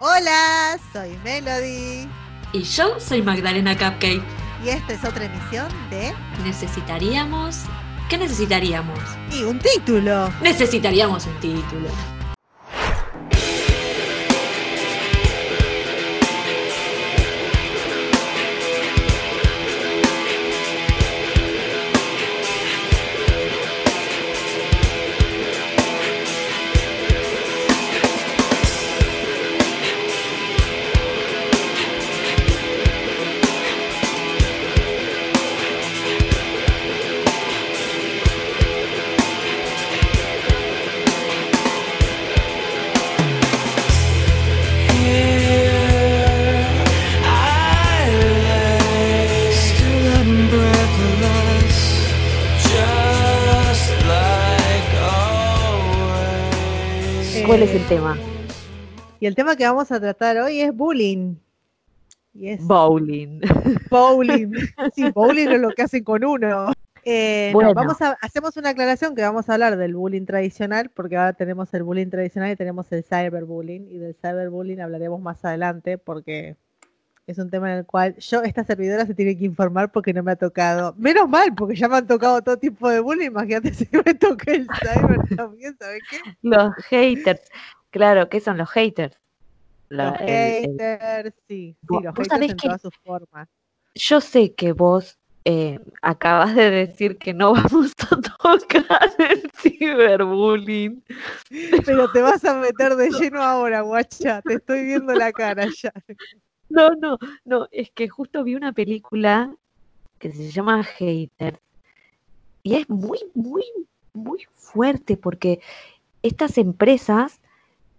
Hola, soy Melody. Y yo soy Magdalena Cupcake. Y esta es otra emisión de Necesitaríamos. ¿Qué necesitaríamos? Y un título. Necesitaríamos un título. Tema? Y el tema que vamos a tratar hoy es bullying. Bowling. bowling. sí, bowling es lo que hacen con uno. Eh, no, Bueno. vamos a, hacemos una aclaración que vamos a hablar del bullying tradicional, porque ahora tenemos el bullying tradicional y tenemos el cyberbullying, y del cyberbullying hablaremos más adelante, porque es un tema en el cual yo, esta servidora, se tiene que informar porque no me ha tocado. Menos mal, porque ya me han tocado todo tipo de bullying, imagínate si me toca el cyber también, ¿sabes qué? Los haters. Claro, ¿qué son los haters? La- los el- el- haters, sí, sí, los haters en que- todas sus formas. Yo sé que vos eh, acabas de decir que no vamos a tocar el ciberbullying. Pero te vas a meter de lleno ahora, guacha. Te estoy viendo la cara ya. No, no, no, es que justo vi una película que se llama Haters y es muy, muy, muy fuerte porque estas empresas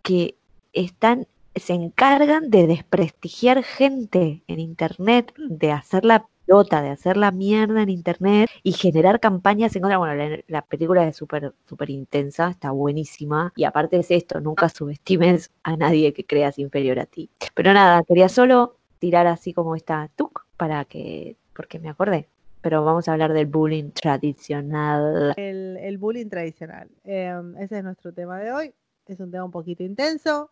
que están, se encargan de desprestigiar gente en internet, de hacer la pelota, de hacer la mierda en internet y generar campañas en contra. Bueno, la, la película es súper, súper intensa, está buenísima. Y aparte es esto, nunca subestimes a nadie que creas inferior a ti. Pero nada, quería solo tirar así como esta tuk para que, porque me acordé. Pero vamos a hablar del bullying tradicional. El, el bullying tradicional. Em, ese es nuestro tema de hoy. Es un tema un poquito intenso.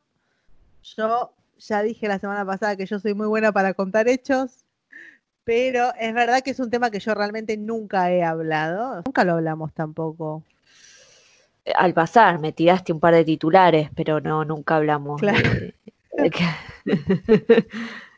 Yo ya dije la semana pasada que yo soy muy buena para contar hechos. Pero es verdad que es un tema que yo realmente nunca he hablado. Nunca lo hablamos tampoco. Al pasar me tiraste un par de titulares, pero no, nunca hablamos. Claro. de- de que-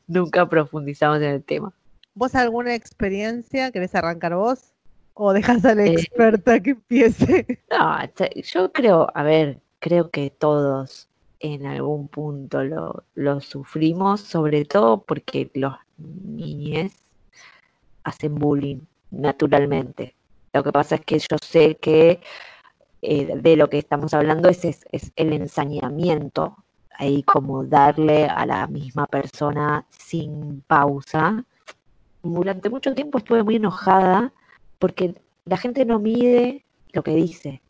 nunca profundizamos en el tema. ¿Vos alguna experiencia? ¿Querés arrancar vos? ¿O dejas a la Eh, experta que empiece? No, yo creo, a ver, creo que todos en algún punto lo, lo sufrimos, sobre todo porque los niños hacen bullying naturalmente. Lo que pasa es que yo sé que eh, de lo que estamos hablando es, es el ensañamiento, ahí como darle a la misma persona sin pausa. Durante mucho tiempo estuve muy enojada porque la gente no mide lo que dice,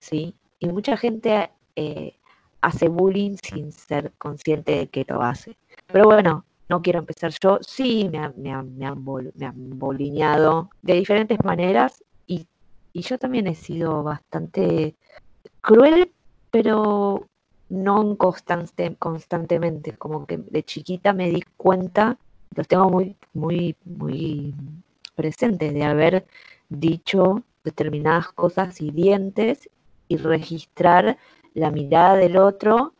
¿sí? Y mucha gente eh, hace bullying sin ser consciente de que lo hace. Pero bueno, no quiero empezar yo. Sí, me, han- me, me han, han bullineado de diferentes maneras y, y yo también he sido bastante cruel, pero no constante, constantemente. Como que de chiquita me di cuenta, los tengo muy, muy, muy presentes de haber dicho determinadas cosas hirientes y registrar la mirada del otro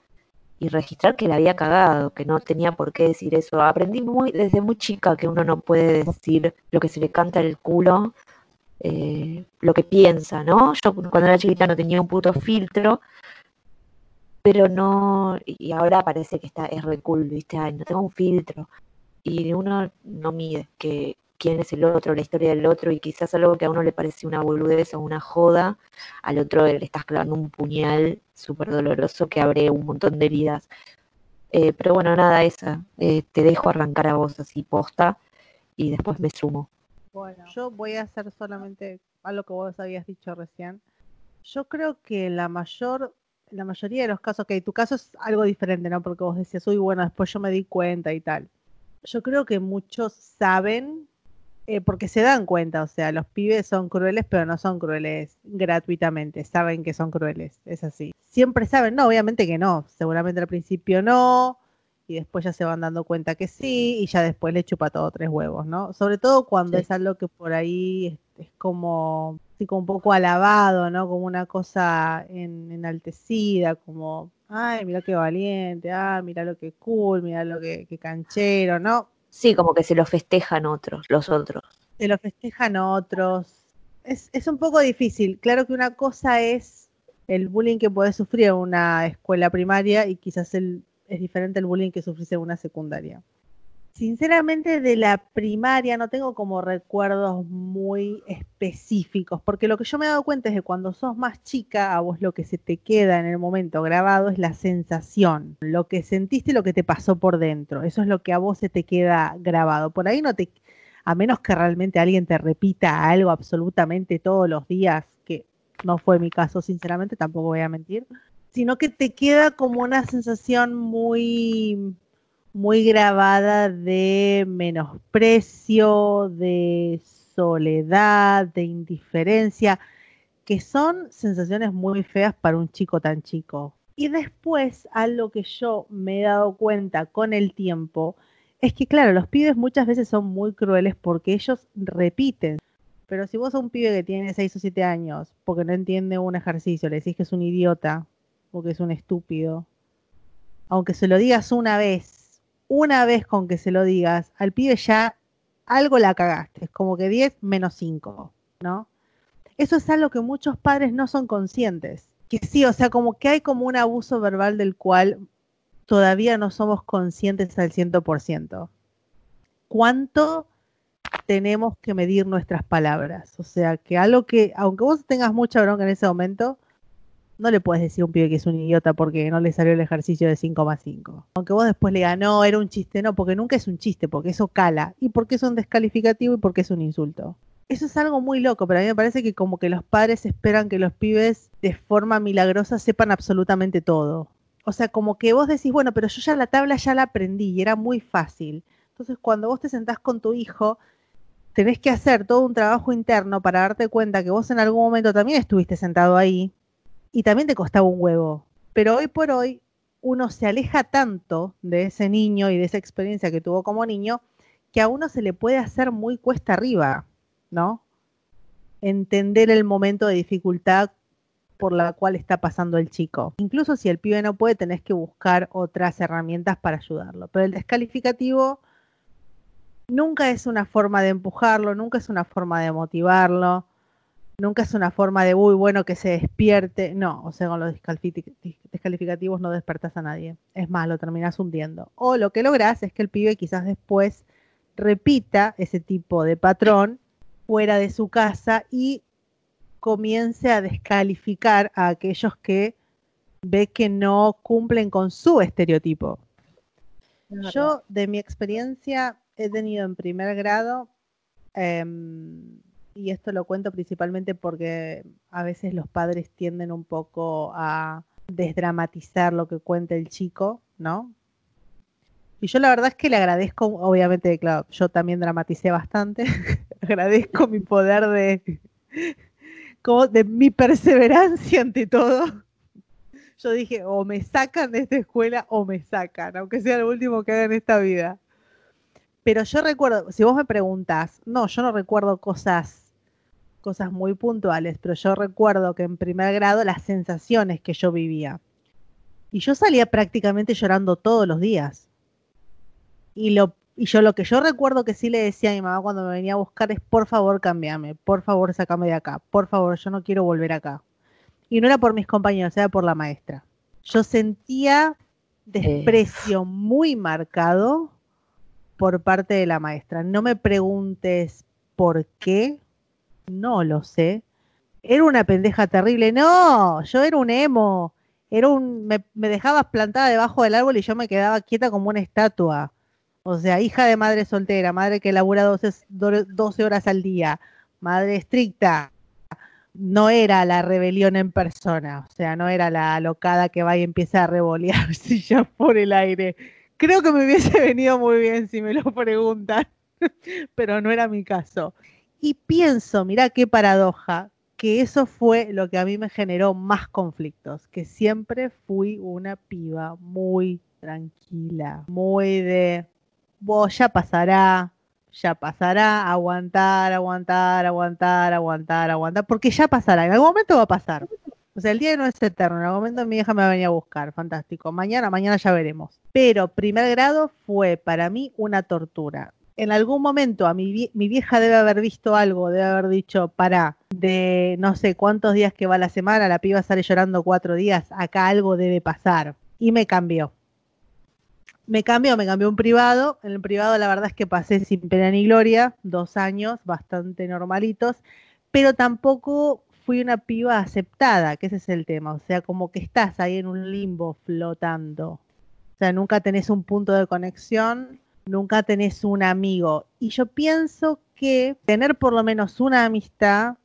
y registrar que la había cagado, que no tenía por qué decir eso. Aprendí muy desde muy chica que uno no puede decir lo que se le canta el culo, eh, lo que piensa, ¿no? Yo cuando era chiquita no tenía un puto filtro, pero no, y ahora parece que está, es re ¿viste? Ay, no tengo un filtro. Y uno no mide que quién es el otro, la historia del otro, y quizás algo que a uno le parece una boludez o una joda, al otro le estás clavando un puñal súper doloroso que abre un montón de heridas. Eh, pero bueno, nada, esa. eh, te dejo arrancar a vos así posta y después me sumo. Bueno, yo voy a hacer solamente algo que vos habías dicho recién. Yo creo que la mayor, la mayoría de los casos, que tu caso es algo diferente, ¿no? Porque vos decías, uy, bueno, después yo me di cuenta y tal. Yo creo que muchos saben, eh, porque se dan cuenta, o sea, los pibes son crueles, pero no son crueles gratuitamente, saben que son crueles, es así. Siempre saben, no, obviamente que no, seguramente al principio no, y después ya se van dando cuenta que sí y ya después le chupa todo tres huevos, ¿no? Sobre todo cuando Sí. es algo que por ahí es, es como, así como un poco alabado, ¿no? Como una cosa en- enaltecida, como, ay, mira qué valiente, ah, mira lo que cool, mira lo que, que canchero, ¿no? Sí, como que se lo festejan otros, los otros. Se lo festejan otros. Es, es un poco difícil. Claro que una cosa es el bullying que puede sufrir en una escuela primaria y quizás el, es diferente el bullying que sufrís en una secundaria. Sinceramente, de la primaria no tengo como recuerdos muy específicos, porque lo que yo me he dado cuenta es que cuando sos más chica, a vos lo que se te queda en el momento grabado es la sensación, lo que sentiste, lo que te pasó por dentro. Eso es lo que a vos se te queda grabado. Por ahí no te, a menos que realmente alguien te repita algo absolutamente todos los días, que no fue mi caso, sinceramente, tampoco voy a mentir, sino que te queda como una sensación muy muy grabada de menosprecio, de soledad, de indiferencia, que son sensaciones muy feas para un chico tan chico. Y después, algo que yo me he dado cuenta con el tiempo, es que claro, los pibes muchas veces son muy crueles porque ellos repiten. Pero si vos a un pibe que tiene 6 o 7 años, porque no entiende un ejercicio, le decís que es un idiota o que es un estúpido, aunque se lo digas una vez, una vez con que se lo digas, al pibe ya algo la cagaste, como que 10 menos 5, ¿no? Eso es algo que muchos padres no son conscientes. Que sí, o sea, como que hay como un abuso verbal del cual todavía no somos conscientes al 100%. ¿Cuánto tenemos que medir nuestras palabras? O sea, que algo que, aunque vos tengas mucha bronca en ese momento, no le puedes decir a un pibe que es un idiota porque no le salió el ejercicio de 5 más 5. Aunque vos después le digas, no, era un chiste, no, porque nunca es un chiste, porque eso cala. Y porque es un descalificativo y porque es un insulto. Eso es algo muy loco, pero a mí me parece que como que los padres esperan que los pibes de forma milagrosa sepan absolutamente todo. O sea, como que vos decís, bueno, pero yo ya la tabla ya la aprendí y era muy fácil. Entonces, cuando vos te sentás con tu hijo, tenés que hacer todo un trabajo interno para darte cuenta que vos en algún momento también estuviste sentado ahí y también te costaba un huevo. Pero hoy por hoy uno se aleja tanto de ese niño y de esa experiencia que tuvo como niño que a uno se le puede hacer muy cuesta arriba, ¿no? Entender el momento de dificultad por la cual está pasando el chico. Incluso si el pibe no puede, tenés que buscar otras herramientas para ayudarlo. Pero el descalificativo nunca es una forma de empujarlo, nunca es una forma de motivarlo, nunca es una forma de, uy, bueno, que se despierte. No, o sea, con los descalificativos no despertas a nadie. Es más, lo terminás hundiendo. O lo que lográs es que el pibe quizás después repita ese tipo de patrón fuera de su casa y comience a descalificar a aquellos que ve que no cumplen con su estereotipo. Yo, de mi experiencia, he tenido en primer grado, eh, y esto lo cuento principalmente porque a veces los padres tienden un poco a desdramatizar lo que cuenta el chico, ¿no? Y yo la verdad es que le agradezco, obviamente, claro, yo también dramaticé bastante, agradezco mi poder de, como de mi perseverancia ante todo. Yo dije, o me sacan de esta escuela o me sacan, aunque sea lo último que haga en esta vida. Pero yo recuerdo, si vos me preguntás, no, yo no recuerdo cosas, cosas muy puntuales, pero yo recuerdo que en primer grado las sensaciones que yo vivía. Y yo salía prácticamente llorando todos los días. Y lo y yo lo que yo recuerdo que sí le decía a mi mamá cuando me venía a buscar es, por favor, cámbiame, por favor, sácame de acá, por favor, yo no quiero volver acá. Y no era por mis compañeros, era por la maestra. Yo sentía desprecio eh. muy marcado por parte de la maestra. No me preguntes por qué, no lo sé. Era una pendeja terrible. No, yo era un emo. Era un, me, dejabas plantada debajo del árbol y yo me quedaba quieta como una estatua. O sea, hija de madre soltera, madre que labura 12, 12, horas al día, madre estricta. No era la rebelión en persona, o sea, no era la alocada que va y empieza a revolear sillas por el aire. Creo que me hubiese venido muy bien si me lo preguntan, pero no era mi caso. Y pienso, mira qué paradoja, que eso fue lo que a mí me generó más conflictos, que siempre fui una piba muy tranquila, muy de, vos ya pasará, ya pasará, aguantar, aguantar, aguantar, aguantar, aguantar, porque ya pasará, en algún momento va a pasar. O sea, el día no es eterno, en algún momento mi hija me va a venir a buscar, fantástico. Mañana, mañana ya veremos. Pero primer grado fue para mí una tortura. En algún momento a mi, mi vieja debe haber visto algo, debe haber dicho, para, de no sé cuántos días que va la semana, la piba sale llorando cuatro días, acá algo debe pasar. Y me cambió me cambió, me cambió un privado. En el privado la verdad es que pasé sin pena ni gloria, dos años, bastante normalitos, pero tampoco fui una piba aceptada, que ese es el tema. O sea, como que estás ahí en un limbo flotando. O sea, nunca tenés un punto de conexión, nunca tenés un amigo. Y yo pienso que tener por lo menos una amistad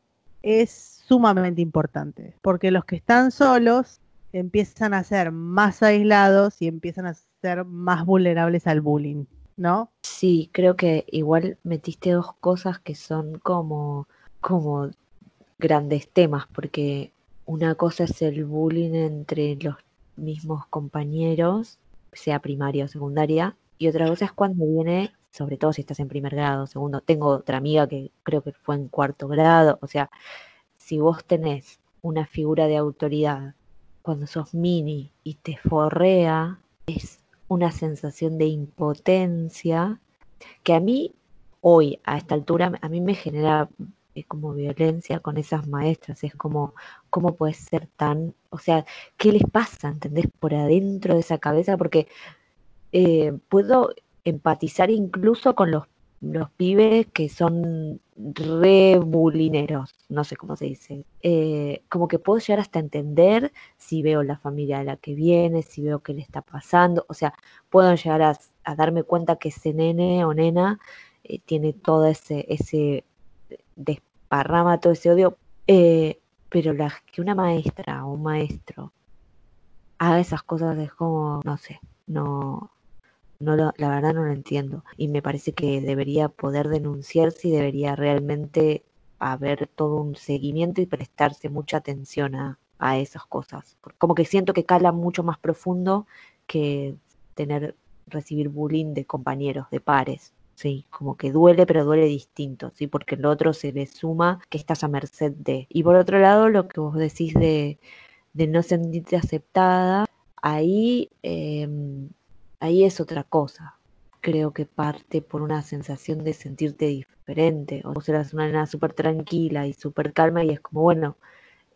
es sumamente importante, porque los que están solos empiezan a ser más aislados y empiezan a ser más vulnerables al bullying, ¿no? Sí, creo que igual metiste dos cosas que son como, como grandes temas, porque una cosa es el bullying entre los mismos compañeros, sea primaria o secundaria, y otra cosa es cuando viene, sobre todo si estás en primer grado, segundo, tengo otra amiga que creo que fue en cuarto grado, o sea, si vos tenés una figura de autoridad cuando sos mini y te forrea, es una sensación de impotencia que a mí hoy, a esta altura, a mí me genera eh, como violencia con esas maestras. Es como, ¿cómo puede ser tan, o sea, qué les pasa, ¿entendés? Por adentro de esa cabeza, porque eh, puedo empatizar incluso con los los pibes que son re no sé cómo se dice. Eh, como que puedo llegar hasta entender si veo la familia de la que viene, si veo qué le está pasando. O sea, puedo llegar a, darme cuenta que ese nene o nena eh, tiene todo ese, ese desparrama, todo ese odio. Pero la, que una maestra o un maestro haga esas cosas es como, no sé, no, no la verdad no lo entiendo. Y me parece que debería poder denunciarse y debería realmente haber todo un seguimiento y prestarse mucha atención a, a esas cosas. Como que siento que cala mucho más profundo que tener, recibir bullying de compañeros, de pares. Sí, como que duele, pero duele distinto, ¿sí? Porque el otro se le suma que estás a merced de. Y por otro lado, lo que vos decís de, de no sentirte aceptada, ahí em, ahí es otra cosa. Creo que parte por una sensación de sentirte diferente. O serás una nena súper tranquila y súper calma y es como, bueno,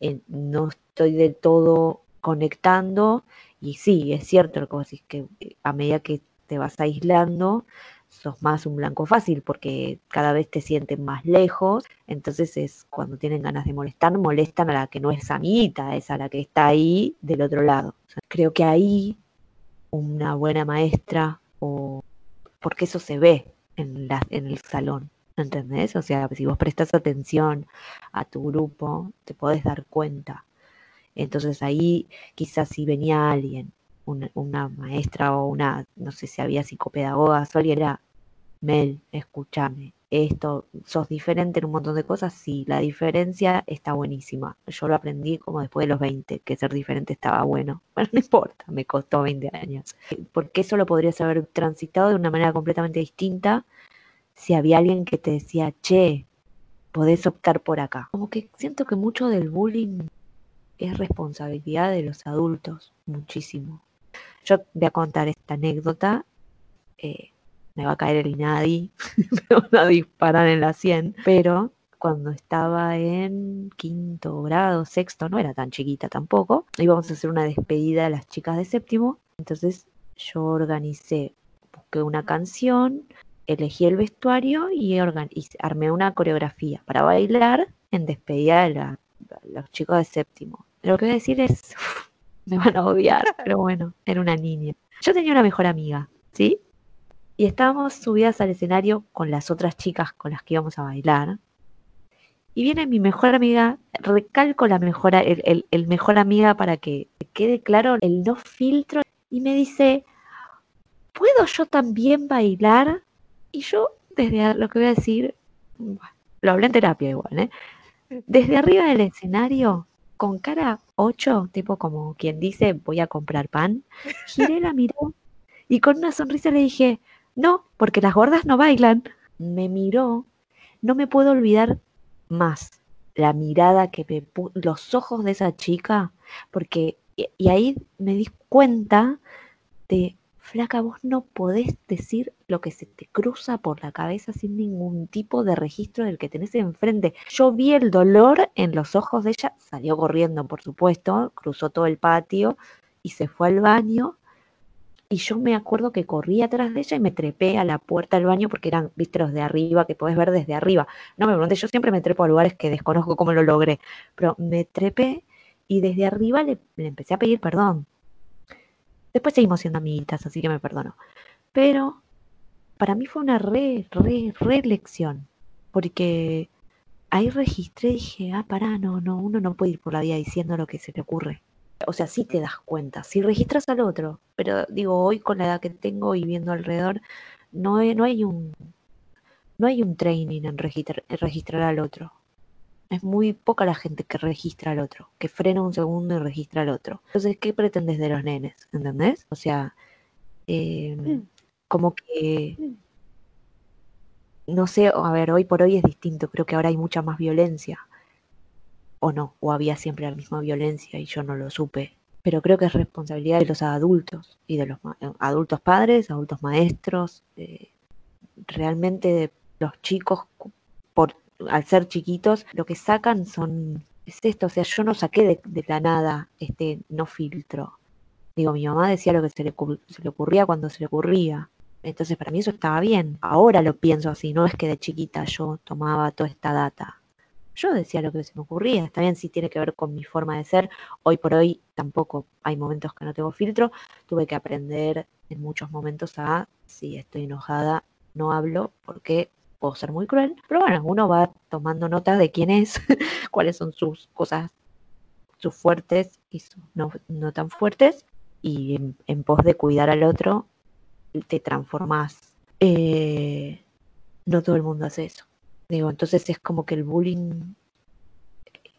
eh, no estoy del todo conectando. Y sí, es cierto lo que vos decís, que eh, a medida que te vas aislando, sos más un blanco fácil porque cada vez te sienten más lejos, entonces es cuando tienen ganas de molestar, molestan a la que no es amiguita, es a la que está ahí del otro lado. creo que ahí una buena maestra o porque eso se ve en, la, en el salón, ¿entendés? O sea, si vos prestas atención a tu grupo, te podés dar cuenta. Entonces ahí quizás si venía alguien, una, maestra o una, no sé si había psicopedagoga, o alguien era, Mel, escúchame, esto, sos diferente en un montón de cosas, sí, la diferencia está buenísima. Yo lo aprendí como después de los 20, que ser diferente estaba bueno. Bueno, no importa, me costó 20 años. Porque eso lo podrías haber transitado de una manera completamente distinta si había alguien que te decía, che, podés optar por acá. Como que siento que mucho del bullying es responsabilidad de los adultos, muchísimo. Yo voy a contar esta anécdota. Eh, me va a caer el INADI, me van a disparar en la 100, pero cuando estaba en quinto grado, sexto, no era tan chiquita tampoco, íbamos a hacer una despedida a las chicas de séptimo, entonces yo organicé, busqué una canción, elegí el vestuario y, armé una coreografía para bailar en despedida de los chicos de séptimo. Lo que voy a decir es, me van a odiar, pero bueno, era una niña. Yo tenía una mejor amiga, ¿sí? Y estábamos subidas al escenario con las otras chicas con las que íbamos a bailar. Y viene mi mejor amiga, recalco la mejor, el, el, mejor amiga para que quede claro el no filtro, y me dice, ¿puedo yo también bailar? Y yo, desde lo que voy a decir, lo hablé en terapia igual, ¿eh? Desde arriba del escenario, con cara 8, tipo como quien dice, voy a comprar pan, giré la mirada Y con una sonrisa le dije, no, porque las gordas no bailan. Me miró, no me puedo olvidar más la mirada que me los ojos de esa chica, porque, y, y ahí me di cuenta de, flaca, vos no podés decir lo que se te cruza por la cabeza sin ningún tipo de registro del que tenés enfrente. Yo vi el dolor en los ojos de ella, salió corriendo, por supuesto, cruzó todo el patio y se fue al baño. Y yo me acuerdo que corrí atrás de ella y me trepé a la puerta del baño porque eran vistros de arriba, que podés ver desde arriba. No me pregunté, yo siempre me trepo a lugares que desconozco cómo lo logré, pero me trepé y desde arriba le, le empecé a pedir perdón. Después seguimos siendo amiguitas, así que me perdono. Pero para mí fue una re, re, re lección. Porque ahí registré y dije, ah, pará, no, no, uno no puede ir por la vida diciendo lo que se le ocurre. O sea, sí te das cuenta, si registras al otro, pero digo, hoy con la edad que tengo y viendo alrededor, no hay, no hay un no hay un training en registrar, en registrar al otro. Es muy poca la gente que registra al otro, que frena un segundo y registra al otro. Entonces, ¿qué pretendes de los nenes? ¿Entendés? O sea, eh, como que, no sé, a ver, hoy por hoy es distinto, creo que ahora hay mucha más violencia. O no, o había siempre la misma violencia y yo no lo supe. Pero creo que es responsabilidad de los adultos y de los eh, adultos padres, adultos maestros, eh, realmente de los chicos por al ser chiquitos, lo que sacan son, es esto, o sea, yo no saqué de, de la nada este no filtro. Digo, mi mamá decía lo que se le, se le ocurría cuando se le ocurría. Entonces, para mí eso estaba bien. Ahora lo pienso así, no es que de chiquita yo tomaba toda esta data. Yo decía lo que se me ocurría. Está bien si tiene que ver con mi forma de ser. Hoy por hoy tampoco hay momentos que no tengo filtro. Tuve que aprender en muchos momentos a, si estoy enojada, no hablo porque puedo ser muy cruel. Pero bueno, uno va tomando nota de quién es, cuáles son sus cosas, sus fuertes y sus no, no tan fuertes. Y en, en pos de cuidar al otro, te transformás. Eh, no todo el mundo hace eso. Digo, entonces es como que el bullying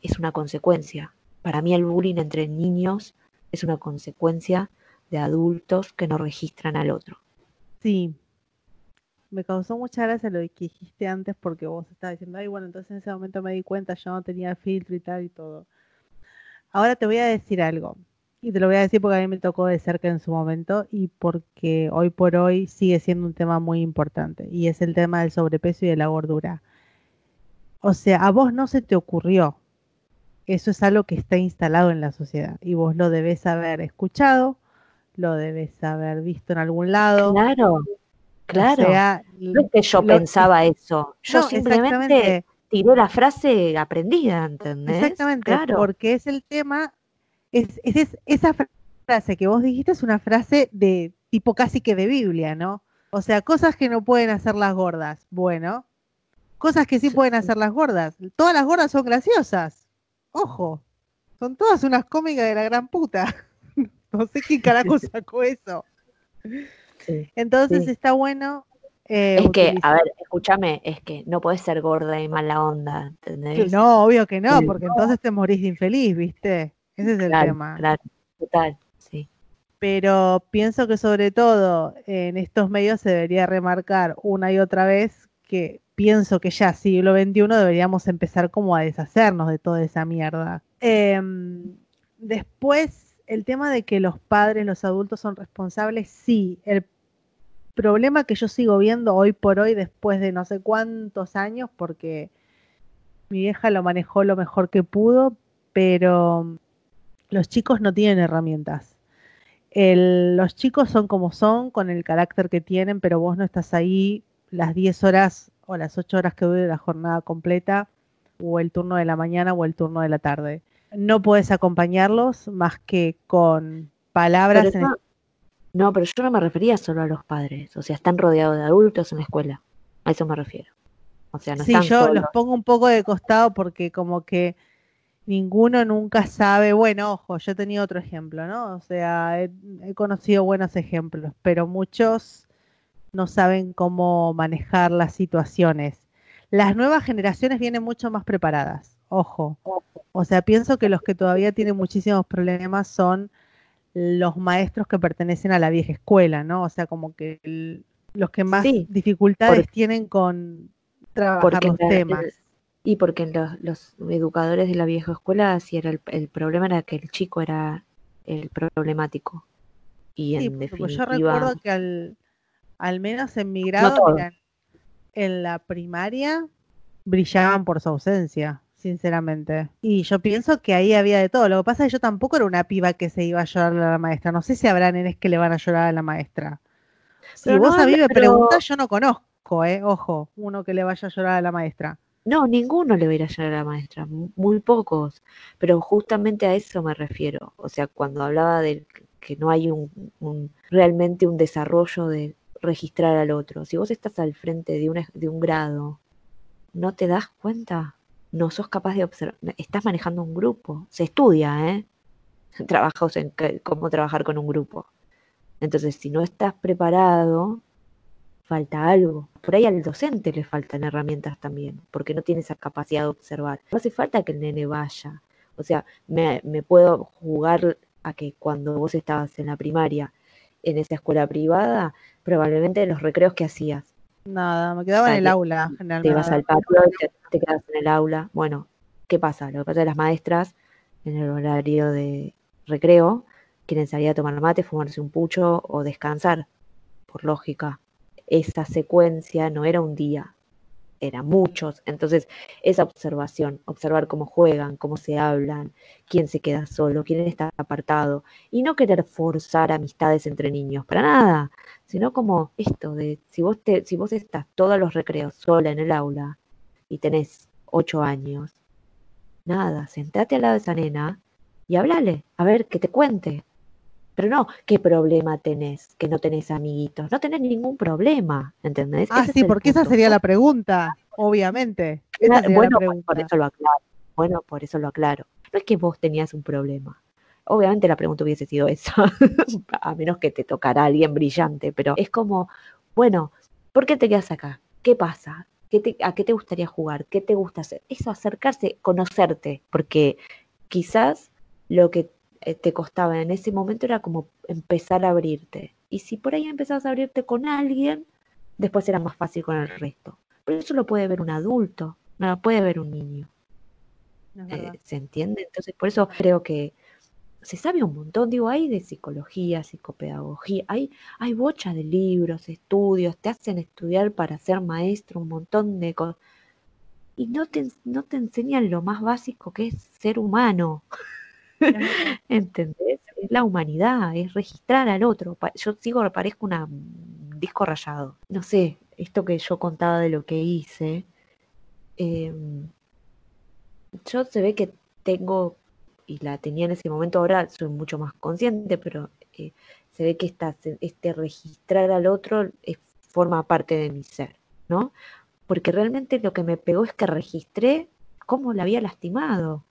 es una consecuencia. Para mí el bullying entre niños es una consecuencia de adultos que no registran al otro. Sí. Me causó mucha gracia lo que dijiste antes porque vos estabas diciendo, ay, bueno, entonces en ese momento me di cuenta, yo no tenía filtro y tal y todo. Ahora te voy a decir algo. Y te lo voy a decir porque a mí me tocó de cerca en su momento y porque hoy por hoy sigue siendo un tema muy importante. Y es el tema del sobrepeso y de la gordura. O sea, a vos no se te ocurrió. Eso es algo que está instalado en la sociedad. Y vos lo debes haber escuchado, lo debes haber visto en algún lado. Claro, claro. O sea, no es que yo lo- pensaba eso. Yo no, simplemente tiré la frase aprendida, ¿entendés? exactamente, Claro. porque es el tema, es, es- es- esa fra- frase que vos dijiste es una frase de tipo casi que de Biblia, ¿no? O sea, cosas que no pueden hacer las gordas, bueno, cosas que sí pueden hacer las gordas. Todas las gordas son graciosas, ojo, son todas unas cómicas de la gran puta. No sé quién carajo sacó eso. Sí. Entonces Sí. está bueno. eh, Es que, a ver, escúchame, es que no podés ser gorda y mala onda, ¿entendés? No, obvio que no, porque entonces te morís de infeliz, ¿viste? Ese es el Claro, tema. claro, total, sí. Pero pienso que sobre todo en estos medios se debería remarcar una y otra vez que pienso que ya siglo XXI deberíamos empezar como a deshacernos de toda esa mierda. Em, después, el tema de que los padres, los adultos son responsables, sí. El problema que yo sigo viendo hoy por hoy, después de no sé cuántos años, porque mi vieja lo manejó lo mejor que pudo, pero los chicos no tienen herramientas. Los chicos son como son, con el carácter que tienen, pero vos no estás ahí las 10 horas o las 8 horas que dure la jornada completa, o el turno de la mañana o el turno de la tarde. No puedes acompañarlos más que con palabras. Pero en no, no, pero yo no me refería solo a los padres, o sea, están rodeados de adultos en la escuela, a eso me refiero. O sea, no Sí, están yo solos. los pongo un poco de costado porque como que ninguno nunca sabe, bueno, ojo, yo he tenido otro ejemplo, ¿no? O sea, he, he conocido buenos ejemplos, pero muchos no saben cómo manejar las situaciones. Las nuevas generaciones vienen mucho más preparadas, ojo. O sea, pienso que los que todavía tienen muchísimos problemas son los maestros que pertenecen a la vieja escuela, ¿no? O sea, como que el- los que más Sí, dificultades porque- tienen con trabajar los temas. el- y porque los, los educadores de la vieja escuela, si era el, el problema era que el chico era el problemático. Y Sí, en yo recuerdo que al, al menos en mi grado, en la primaria brillaban por su ausencia, sinceramente. Y yo pienso que ahí había de todo. Lo que pasa es que yo tampoco era una piba que se iba a llorar a la maestra. No sé si habrá nenes que le van a llorar a la maestra. Si Pero vos no a mí me pero- preguntás, yo no conozco, eh, ojo, uno que le vaya a llorar a la maestra. no, ninguno le va a ir a llorar a la maestra, mu- muy pocos. Pero justamente a eso me refiero. O sea, cuando hablaba de que no hay un, un- realmente un desarrollo de registrar al otro. Si vos estás al frente de, de un grado, ¿no te das cuenta? No sos capaz de observar. Estás manejando un grupo. Se estudia, ¿eh? Trabajos en cómo trabajar con un grupo. Entonces, si no estás preparado, falta algo. Por ahí al docente le faltan herramientas también, porque no tiene esa capacidad de observar. No hace falta que el nene vaya. O sea, me, me puedo jugar a que cuando vos estabas en la primaria, en esa escuela privada, probablemente los recreos que hacías, Nada, me quedaba en el te- aula, te generalmente. ibas al patio, te, te quedas en el aula. Bueno, ¿qué pasa? Lo que pasa es que las maestras, en el horario de recreo, quieren salir a tomar mate, fumarse un pucho o descansar, por lógica. Esa secuencia no era un día, eran muchos. Entonces, esa observación, observar cómo juegan, cómo se hablan, quién se queda solo, quién está apartado, y no querer forzar amistades entre niños, para nada, sino como esto de si vos te, si vos estás todos los recreos sola en el aula y tenés ocho años, nada, sentate al lado de esa nena y hablale, a ver que te cuente. Pero no, ¿qué problema tenés? Que no tenés amiguitos. No tenés ningún problema, ¿entendés? Ah, Ese sí, porque esa sería la pregunta, obviamente. Esa Claro, sería bueno, la por- pregunta. por eso lo aclaro. Bueno, por eso lo aclaro. No es que vos tenías un problema. Obviamente la pregunta hubiese sido esa, a menos que te tocara alguien brillante, pero es como, bueno, ¿por qué te quedas acá? ¿Qué pasa? ¿Qué te- ¿A qué te gustaría jugar? ¿Qué te gusta hacer? Eso, acercarse, conocerte, porque quizás lo que te costaba en ese momento era como empezar a abrirte. Y si por ahí empezabas a abrirte con alguien, después era más fácil con el resto. Pero eso lo puede ver un adulto, no lo puede ver un niño. Es eh. ¿Se entiende? Entonces, por eso creo que se sabe un montón, digo, hay de psicología, psicopedagogía, hay, hay bocha de libros, estudios, te hacen estudiar para ser maestro, un montón de cosas. Y no te, no te enseñan lo más básico que es ser humano. ¿entendés? Es la humanidad, es registrar al otro. Yo sigo, parezco un disco rayado. No sé, esto que yo contaba de lo que hice, em, yo se ve que tengo, y la tenía en ese momento, ahora soy mucho más consciente, pero eh, se ve que este registrar al otro es- forma parte de mi ser, ¿no? Porque realmente lo que me pegó es que registré cómo la había lastimado.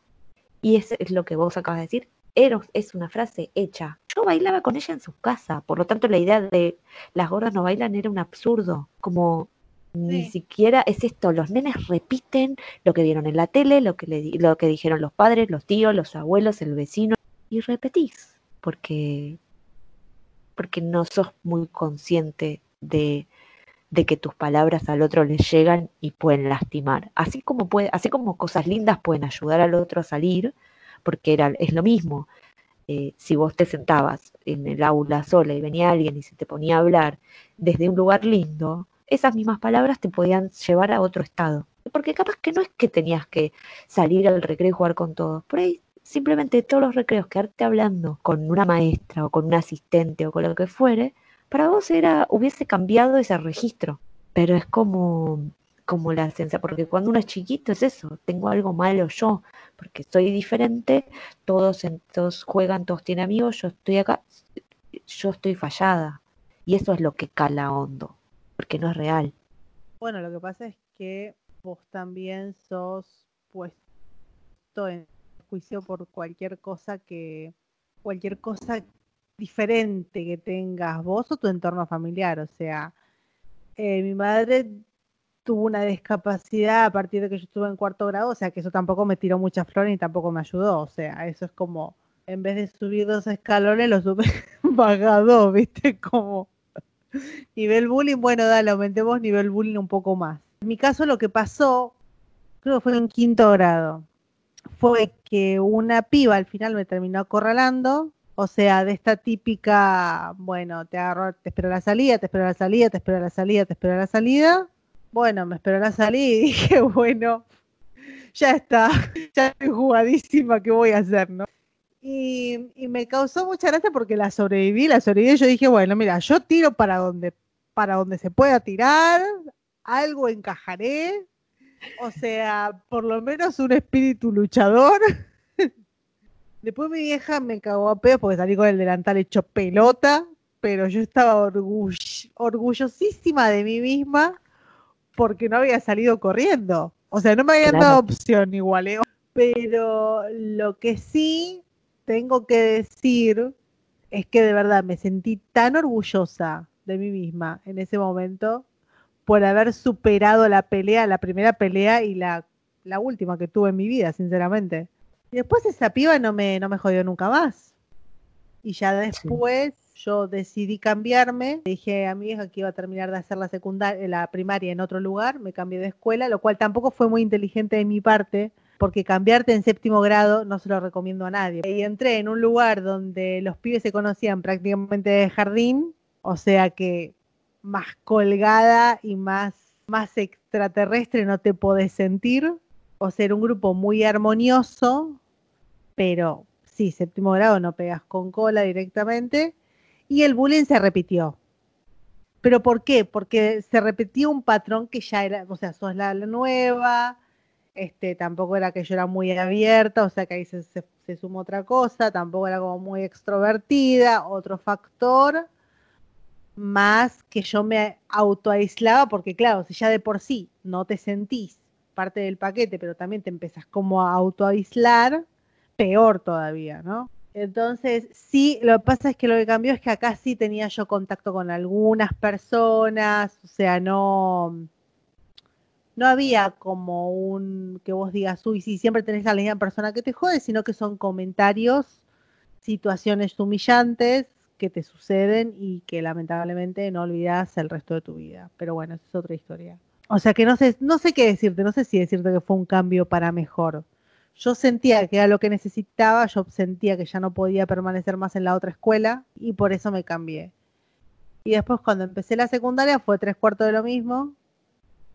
Y eso es lo que vos acabas de decir. Era, es una frase hecha. Yo bailaba con ella en su casa, por lo tanto la idea de las gordas no bailan era un absurdo. Como ni siquiera es esto, los nenes repiten lo que vieron en la tele, lo que, le, lo que dijeron los padres, los tíos, los abuelos, el vecino, y repetís, porque, porque no sos muy consciente de, de que tus palabras al otro le llegan y pueden lastimar. Así como, puede, así como cosas lindas pueden ayudar al otro a salir, porque era, es lo mismo. Eh, si vos te sentabas en el aula sola y venía alguien y se te ponía a hablar desde un lugar lindo, esas mismas palabras te podían llevar a otro estado. Porque capaz que no es que tenías que salir al recreo y jugar con todos. Por ahí simplemente todos los recreos, quedarte hablando con una maestra o con un asistente o con lo que fuere, para vos era, hubiese cambiado ese registro. Pero es como, como la sensación, porque cuando uno es chiquito es eso, tengo algo malo yo, porque soy diferente, todos, todos juegan, todos tienen amigos, yo estoy acá, yo estoy fallada. Y eso es lo que cala hondo, porque no es real. Bueno, lo que pasa es que vos también sos puesto en juicio por cualquier cosa que, cualquier cosa diferente que tengas vos o tu entorno familiar. O sea, eh, mi madre tuvo una discapacidad a partir de que yo estuve en cuarto grado, o sea que eso tampoco me tiró mucha flor ni tampoco me ayudó. O sea, eso es como en vez de subir dos escalones, lo sube bajado, ¿viste? Como nivel bullying, bueno, dale, aumentemos nivel bullying un poco más. En mi caso lo que pasó, creo que fue en quinto grado, fue que una piba al final me terminó acorralando, o sea, de esta típica, bueno, te agarro, te espero la salida, te espero la salida, te espero la salida, te espero la salida. Bueno, me esperó la salida y dije, bueno, ya está, ya estoy jugadísima, ¿qué voy a hacer, no? Y, me causó mucha gracia porque la sobreviví, la sobreviví. Yo dije, bueno, mira, yo tiro para donde, para donde se pueda tirar, algo encajaré. O sea, por lo menos un espíritu luchador. Después mi vieja me cagó a pedo porque salí con el delantal hecho pelota, pero yo estaba orgullosísima de mí misma porque no había salido corriendo. O sea, no me habían dado opción igual, ¿eh? pero lo que sí tengo que decir es que de verdad me sentí tan orgullosa de mí misma en ese momento por haber superado la pelea, la primera pelea y la, última que tuve en mi vida, sinceramente. Y después esa piba no me, no me jodió nunca más. Y ya después yo decidí cambiarme. Dije a mi hija que iba a terminar de hacer la secundaria, la primaria en otro lugar, me cambié de escuela, lo cual tampoco fue muy inteligente de mi parte, porque cambiarte en séptimo grado no se lo recomiendo a nadie. Y entré en un lugar donde los pibes se conocían prácticamente de jardín, o sea que más colgada y más, más extraterrestre no te podés sentir, o ser un grupo muy armonioso, pero sí, séptimo grado no pegas con cola directamente, y el bullying se repitió. ¿Pero por qué? Porque se repitió un patrón que ya era, o sea, sos la nueva, este, tampoco era que yo era muy abierta, o sea que ahí se, se, sumó otra cosa, tampoco era como muy extrovertida, otro factor, más que yo me autoaislaba, porque claro, si ya de por sí no te sentís parte del paquete, pero también te empezás como a autoaislar, peor todavía, ¿no? Entonces, sí, lo que pasa es que lo que cambió es que acá sí tenía yo contacto con algunas personas, o sea, no, no había como un que vos digas, uy, sí, siempre tenés a la misma persona que te jode, sino que son comentarios, situaciones humillantes que te suceden y que lamentablemente no olvidas el resto de tu vida. Pero bueno, esa es otra historia. O sea que no sé, no sé qué decirte, no sé si decirte que fue un cambio para mejor. Yo sentía que era lo que necesitaba, yo sentía que ya no podía permanecer más en la otra escuela y por eso me cambié. Y después cuando empecé la secundaria fue tres cuartos de lo mismo,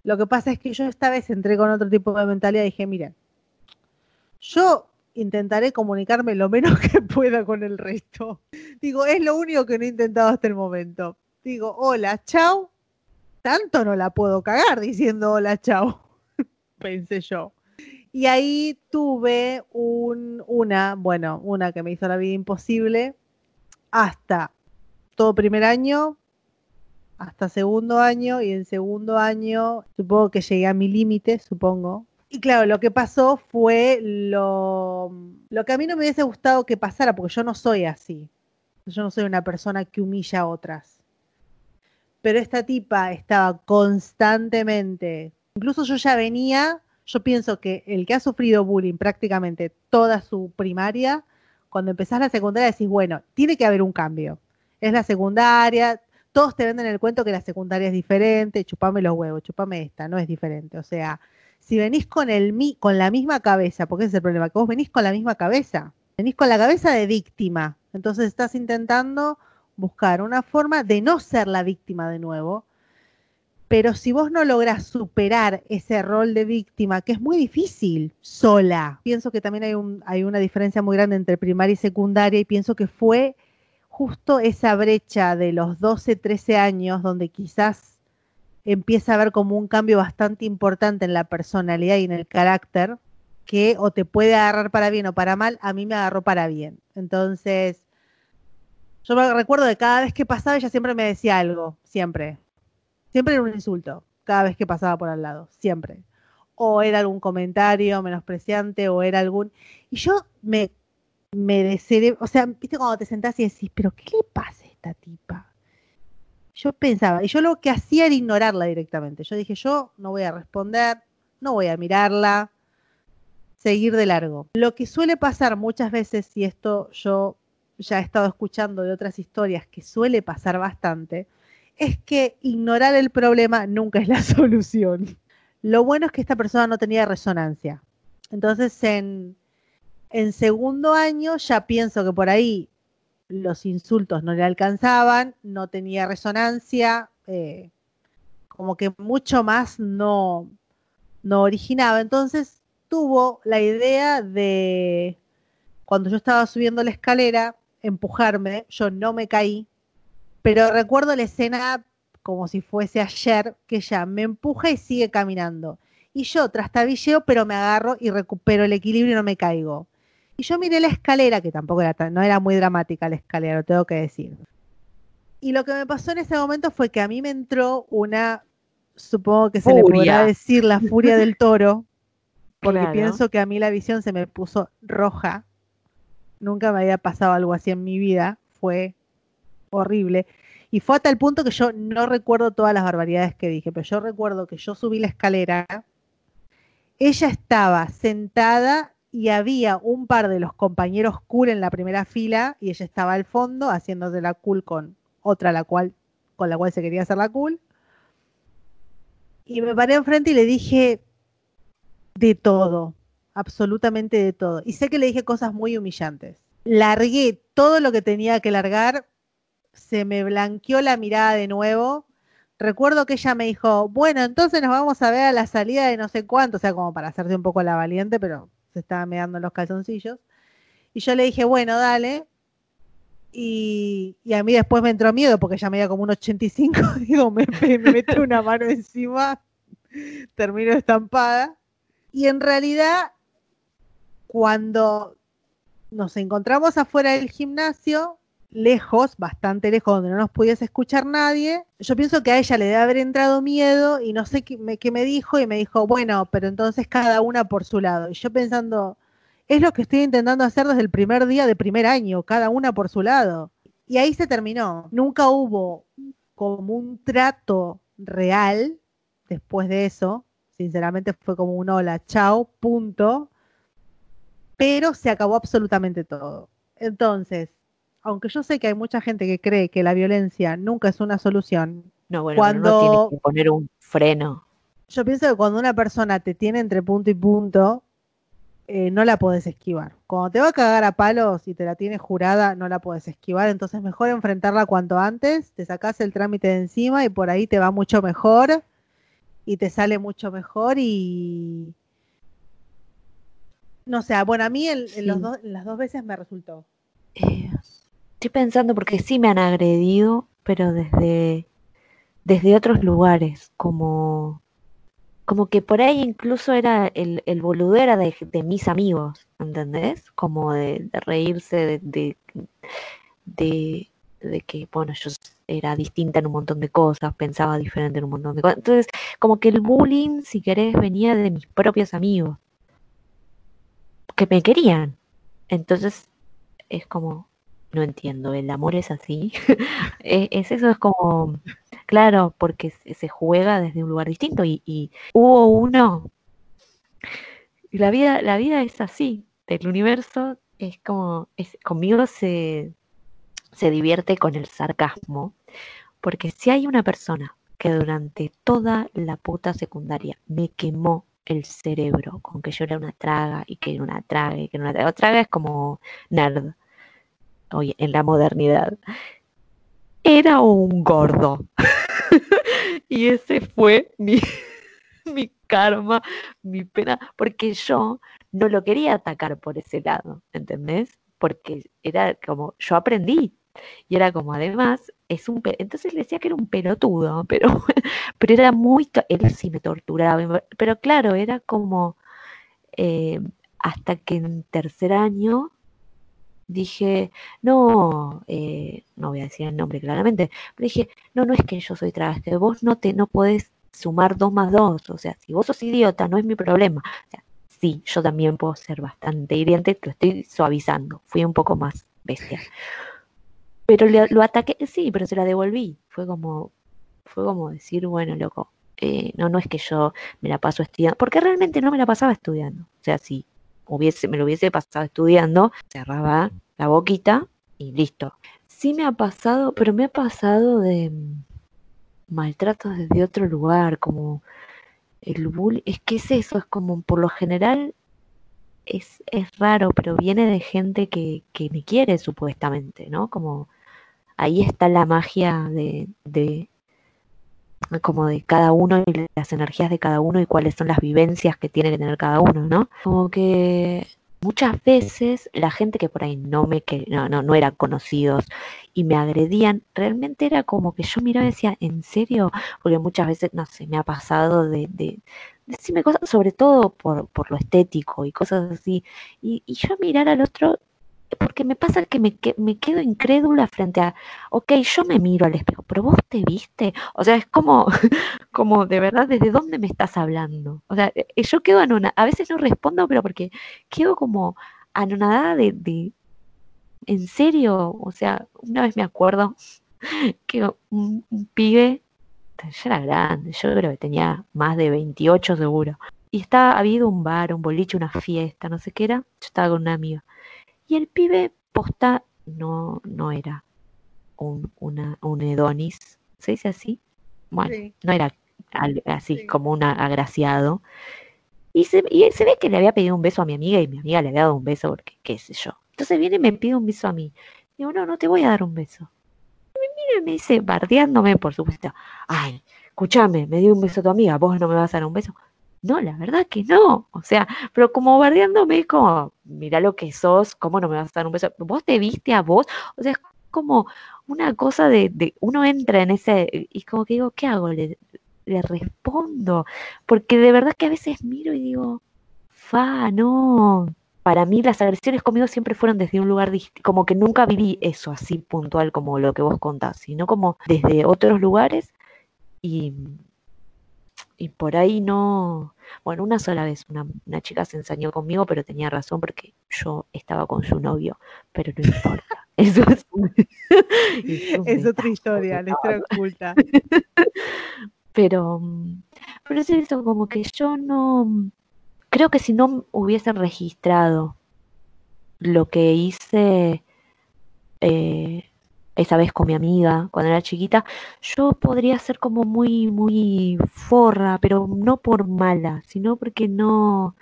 lo que pasa es que yo esta vez entré con otro tipo de mentalidad y dije, miren, yo intentaré comunicarme lo menos que pueda con el resto. Digo, es lo único que no he intentado hasta el momento. Digo, hola, chao. Tanto no la puedo cagar diciendo hola, chao. Pensé yo. Y ahí tuve un, una, bueno, una que me hizo la vida imposible hasta todo primer año, hasta segundo año y en segundo año supongo que llegué a mi límite, supongo. Y claro, lo que pasó fue lo, lo que a mí no me hubiese gustado que pasara, porque yo no soy así. Yo no soy una persona que humilla a otras. Pero esta tipa estaba constantemente, incluso yo ya venía, yo pienso que el que ha sufrido bullying prácticamente toda su primaria, cuando empezás la secundaria decís, bueno, tiene que haber un cambio. Es la secundaria, todos te venden el cuento que la secundaria es diferente, chupame los huevos, chupame esta, no es diferente. O sea, si venís con, el, con la misma cabeza, porque ese es el problema, que vos venís con la misma cabeza, venís con la cabeza de víctima, entonces estás intentando buscar una forma de no ser la víctima de nuevo, pero si vos no lográs superar ese rol de víctima, que es muy difícil sola, pienso que también hay, un, hay una diferencia muy grande entre primaria y secundaria y pienso que fue justo esa brecha de los 12, 13 años donde quizás empieza a haber como un cambio bastante importante en la personalidad y en el carácter, que o te puede agarrar para bien o para mal, a mí me agarró para bien. Entonces, yo me recuerdo de cada vez que pasaba ella siempre me decía algo, siempre. Siempre era un insulto, cada vez que pasaba por al lado, siempre. O era algún comentario menospreciante o era algún... Y yo me me o sea, viste cuando te sentás y decís, pero ¿qué le pasa a esta tipa? Yo pensaba, y yo lo que hacía era ignorarla directamente. Yo dije, yo no voy a responder, no voy a mirarla, seguir de largo. Lo que suele pasar muchas veces, y esto yo ya he estado escuchando de otras historias que suele pasar bastante, es que ignorar el problema nunca es la solución. Lo bueno es que esta persona no tenía resonancia. Entonces, en, en segundo año ya pienso que por ahí los insultos no le alcanzaban, no tenía resonancia, eh, como que mucho más no, no originaba. Entonces tuvo la idea de, cuando yo estaba subiendo la escalera, empujarme, yo no me caí, pero recuerdo la escena como si fuese ayer, que ella me empuja y sigue caminando. Y yo trastabilleo, pero me agarro y recupero el equilibrio y no me caigo. Y yo miré la escalera, que tampoco era, no era muy dramática la escalera, lo tengo que decir. Y lo que me pasó en ese momento fue que a mí me entró una, supongo que se le podría decir la furia del toro, porque pienso que a mí la visión se me puso roja. Nunca me había pasado algo así en mi vida, fue horrible. Y fue hasta el punto que yo no recuerdo todas las barbaridades que dije, pero yo recuerdo que yo subí la escalera, ella estaba sentada y había un par de los compañeros cool en la primera fila y ella estaba al fondo haciéndose la cool con otra la cual, con la cual se quería hacer la cool. Y me paré enfrente y le dije de todo, absolutamente de todo. Y sé que le dije cosas muy humillantes. Largué todo lo que tenía que largar se me blanqueó la mirada de nuevo. Recuerdo que ella me dijo, bueno, entonces nos vamos a ver a la salida de no sé cuánto, o sea, como para hacerse un poco la valiente, pero se estaba meando los calzoncillos. Y yo le dije, bueno, dale. Y, a mí después me entró miedo porque ella medía como un 85. Digo, me, me mete una mano encima, termino estampada. Y en realidad, cuando nos encontramos afuera del gimnasio, lejos, bastante lejos, donde no nos pudiese escuchar nadie. Yo pienso que a ella le debe haber entrado miedo y no sé qué me, dijo y me dijo, bueno, pero entonces cada una por su lado. Y yo pensando, es lo que estoy intentando hacer desde el primer día de primer año, cada una por su lado. Y ahí se terminó. Nunca hubo como un trato real después de eso. Sinceramente fue como un hola, chao, punto. Pero se acabó absolutamente todo. Entonces, aunque yo sé que hay mucha gente que cree que la violencia nunca es una solución, no, bueno, cuando no tienes que poner un freno. Yo pienso que cuando una persona te tiene entre punto y punto, eh, no la podés esquivar. Cuando te va a cagar a palos y te la tienes jurada, no la podés esquivar. Entonces, mejor enfrentarla cuanto antes, te sacás el trámite de encima y por ahí te va mucho mejor y te sale mucho mejor y. No sé, bueno, a mí en, las dos veces me resultó. Eh, Estoy pensando porque sí me han agredido, pero desde, desde otros lugares, como, como que por ahí incluso era el, el boludero de, de, mis amigos, ¿entendés? Como de, reírse de, de, de, que, bueno, yo era distinta en un montón de cosas, pensaba diferente en un montón de cosas. Entonces, como que el bullying, si querés, venía de mis propios amigos, que me querían. Entonces, es como, no entiendo, el amor es así. es, eso, es como, claro, porque se, juega desde un lugar distinto y, hubo uno, y la vida, la vida es así, el universo es como, es, conmigo se, se divierte con el sarcasmo, porque si hay una persona que durante toda la puta secundaria me quemó el cerebro con que yo era una traga y que era una traga y que era una traga. Traga es como nerd hoy en la modernidad, era un gordo. y ese fue mi, mi karma, mi pena, porque yo no lo quería atacar por ese lado, ¿entendés? Porque era como, yo aprendí. Y era como, además, es un entonces le decía que era un pelotudo, pero, pero era muy, él sí me torturaba, pero claro, era como, eh, hasta que en tercer año dije, no, eh, no voy a decir el nombre claramente, pero dije, no, no es que yo soy que vos no te, no podés sumar dos más dos, o sea, si vos sos idiota, no es mi problema. O sea, sí, yo también puedo ser bastante hiriente, lo estoy suavizando, fui un poco más bestia. Pero lo ataqué, sí, pero se la devolví. Fue como, fue como decir, bueno, loco, eh, no, no es que yo me la paso estudiando, porque realmente no me la pasaba estudiando. O sea, sí, hubiese, me lo hubiese pasado estudiando, cerraba la boquita y listo. Sí me ha pasado, pero me ha pasado de mm, maltratos desde otro lugar, como el bullying, es que es eso, es como por lo general es, es raro, pero viene de gente que, que me quiere supuestamente, ¿no? Como ahí está la magia de, de como de cada uno y las energías de cada uno y cuáles son las vivencias que tiene que tener cada uno, ¿no? Como que muchas veces la gente que por ahí no me que no, no, no eran conocidos y me agredían, realmente era como que yo miraba y decía, ¿en serio? Porque muchas veces, no sé, me ha pasado de, de, decirme cosas, sobre todo por, por lo estético y cosas así, y, y yo mirar al otro porque me pasa que me, que me quedo incrédula frente a, ok, yo me miro al espejo, pero vos te viste, o sea, es como, como de verdad, ¿desde dónde me estás hablando? O sea, eh, yo quedo anonadada, a veces no respondo, pero porque quedo como anonadada de, de, en serio, o sea, una vez me acuerdo que un, pibe, ya era grande, yo creo que tenía más de 28 seguro, y estaba, había un bar, un boliche, una fiesta, no sé qué era, yo estaba con una amiga. Y el pibe posta no, no era un, una, un Edonis, ¿se dice así? Bueno, Sí. no era así Sí. como un agraciado. Y se, y se ve que le había pedido un beso a mi amiga y mi amiga le había dado un beso porque qué sé yo. Entonces viene y me pide un beso a mí. Digo, no, no te voy a dar un beso. Y me mira y me dice, bardeándome, por supuesto. Ay, escúchame, me dio un beso a tu amiga, vos no me vas a dar un beso. No, la verdad que no. O sea, pero como bardeándome, como, mira lo que sos, ¿cómo no me vas a dar un beso? ¿Vos te viste a vos? O sea, es como una cosa de, de uno entra en ese, y como que digo, ¿qué hago? Le, le respondo, porque de verdad que a veces miro y digo, fa, no. Para mí las agresiones conmigo siempre fueron desde un lugar distinto, como que nunca viví eso así puntual como lo que vos contás, sino como desde otros lugares y, y por ahí no, bueno, una sola vez una, una chica se ensañó conmigo, pero tenía razón porque yo estaba con su novio, pero no importa. Eso es, otra historia, la historia oculta. pero, pero es eso, como que yo no, creo que si no hubiesen registrado lo que hice eh, esa vez con mi amiga cuando era chiquita, yo podría ser como muy, muy forra, pero no por mala, sino porque no,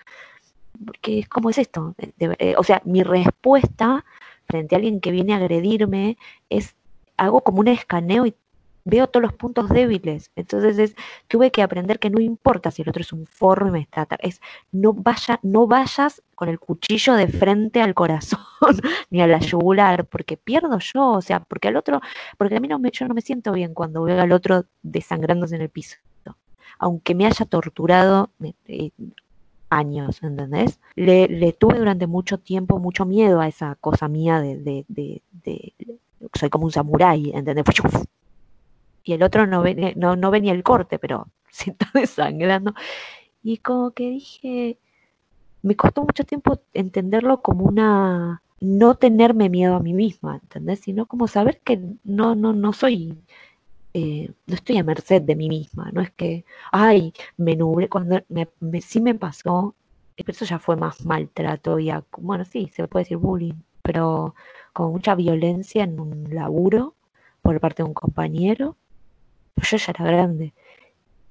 porque es como es esto, eh, de- eh, o sea, mi respuesta frente a alguien que viene a agredirme es, hago como un escaneo y veo todos los puntos débiles, entonces es, tuve que aprender que no importa si el otro es un forro y me trata, es, no vaya, no vayas con el cuchillo de frente al corazón ni a la yugular, porque pierdo yo, o sea, porque al otro, porque a mí no me, yo no me siento bien cuando veo al otro desangrándose en el piso, aunque me haya torturado eh, años, ¿entendés? Le, le tuve durante mucho tiempo mucho miedo a esa cosa mía de, de, de, de- soy como un samurái, ¿entendés? Y el otro no ve, no, no ve el corte, pero se está desangrando. Y como que dije, me costó mucho tiempo entenderlo como una, no tenerme miedo a mí misma, ¿entendés? Sino como saber que no, no, no soy, eh, no estoy a merced de mí misma, no es que, ay, me nublé, cuando me, me- sí me pasó, pero eso ya fue más maltrato y, bueno, sí, se puede decir bullying, pero con mucha violencia en un laburo por parte de un compañero, yo ya era grande.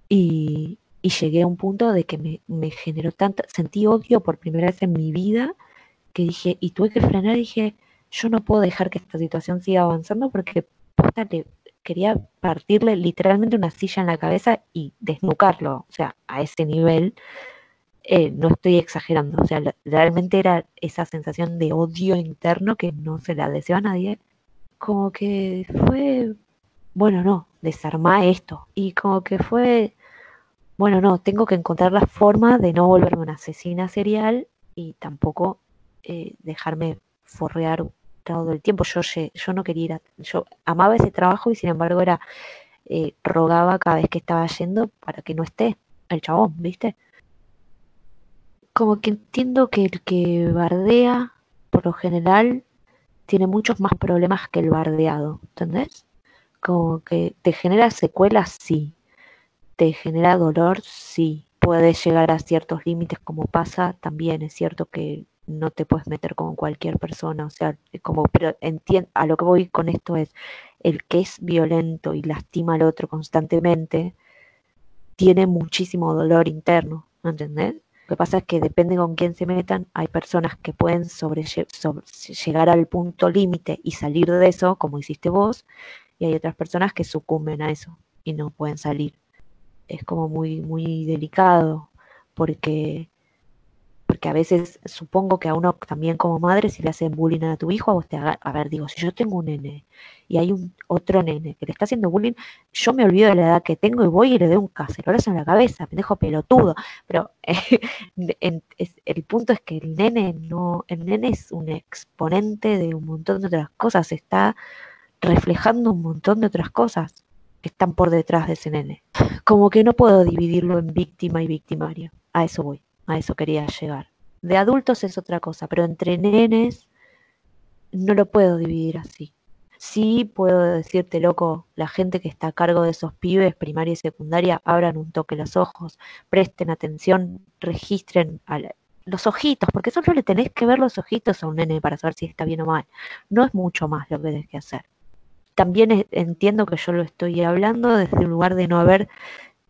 Y, y llegué a un punto de que me, me generó tanto, sentí odio por primera vez en mi vida que dije, y tuve que frenar dije, yo no puedo dejar que esta situación siga avanzando porque posta, le quería partirle literalmente una silla en la cabeza y desnucarlo, o sea, a ese nivel, eh, no estoy exagerando, o sea, realmente era esa sensación de odio interno que no se la deseo a nadie, como que fue, bueno, no, desarmá esto, y como que fue, bueno, no, tengo que encontrar la forma de no volverme una asesina serial y tampoco eh, dejarme forrear todo el tiempo. Yo, yo no quería ir a- yo amaba ese trabajo y sin embargo era, eh, rogaba cada vez que estaba yendo para que no esté el chabón, ¿viste? Como que entiendo que el que bardea, por lo general, tiene muchos más problemas que el bardeado, ¿entendés? Como que te genera secuelas, sí. Te genera dolor, sí. puedes llegar a ciertos límites como pasa, también es cierto que no te puedes meter con cualquier persona, o sea, como, pero entiendo, a lo que voy con esto es, el que es violento y lastima al otro constantemente, tiene muchísimo dolor interno, ¿entendés? Lo que pasa es que depende con quién se metan, hay personas que pueden sobre, llegar al punto límite y salir de eso, como hiciste vos, y hay otras personas que sucumben a eso y no pueden salir. Es como muy, muy delicado, porque porque a veces supongo que a uno también como madre si le hacen bullying a tu hijo, a vos te haga, a ver, digo, si yo tengo un nene y hay un otro nene que le está haciendo bullying, yo me olvido de la edad que tengo y voy y le doy un cacerolazo en la cabeza, pendejo pelotudo, pero el punto es que el nene no, el nene es un exponente de un montón de otras cosas, está reflejando un montón de otras cosas que están por detrás de ese nene. Como que no puedo dividirlo en víctima y victimario, a eso voy. A eso quería llegar. De adultos es otra cosa, pero entre nenes no lo puedo dividir así. Sí puedo decirte, loco, la gente que está a cargo de esos pibes, primaria y secundaria, abran un toque los ojos, presten atención, registren los ojitos, porque solo le tenés que ver los ojitos a un nene para saber si está bien o mal. No es mucho más lo que tenés que hacer. También entiendo que yo lo estoy hablando desde un lugar de no haber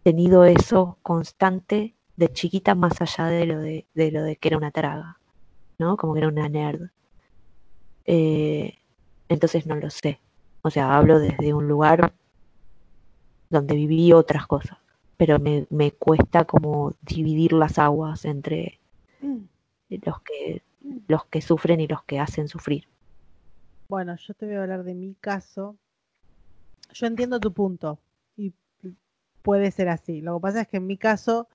tenido eso constante de chiquita más allá de lo de, lo de que era una traga, ¿no? Como que era una nerd. Eh, entonces no lo sé. O sea, hablo desde un lugar donde viví otras cosas, pero me, me cuesta como dividir las aguas entre mm. los que los que sufren y los que hacen sufrir. Bueno, yo te voy a hablar de mi caso. Yo entiendo tu punto y puede ser así. Lo que pasa es que en mi caso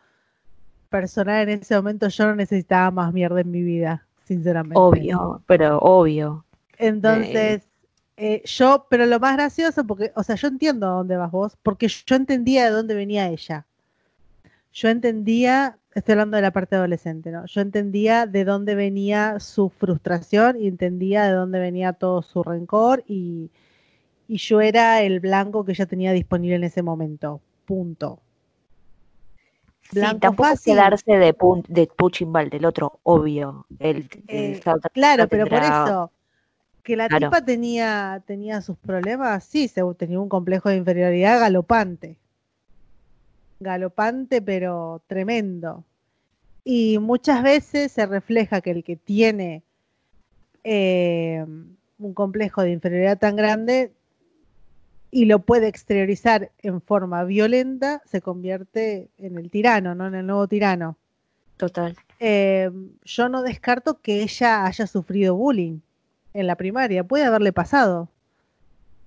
personal en ese momento yo no necesitaba más mierda en mi vida, sinceramente. Obvio, pero obvio. Entonces, eh, yo, pero lo más gracioso, porque, o sea, yo entiendo a dónde vas vos, porque yo entendía de dónde venía ella. Yo entendía, estoy hablando de la parte adolescente, ¿no? Yo entendía de dónde venía su frustración y entendía de dónde venía todo su rencor y, y yo era el blanco que ella tenía disponible en ese momento. Punto sí, tampoco quedarse de, de Puchimbal, del otro, obvio. El, eh, claro, pero por eso, que la tipa tenía, tenía sus problemas, sí, se, tenía un complejo de inferioridad galopante. Galopante, pero tremendo. Y muchas veces se refleja que el que tiene eh, un complejo de inferioridad tan grande y lo puede exteriorizar en forma violenta, se convierte en el tirano, ¿no? En el nuevo tirano. Total. Eh, yo no descarto que ella haya sufrido bullying en la primaria. Puede haberle pasado.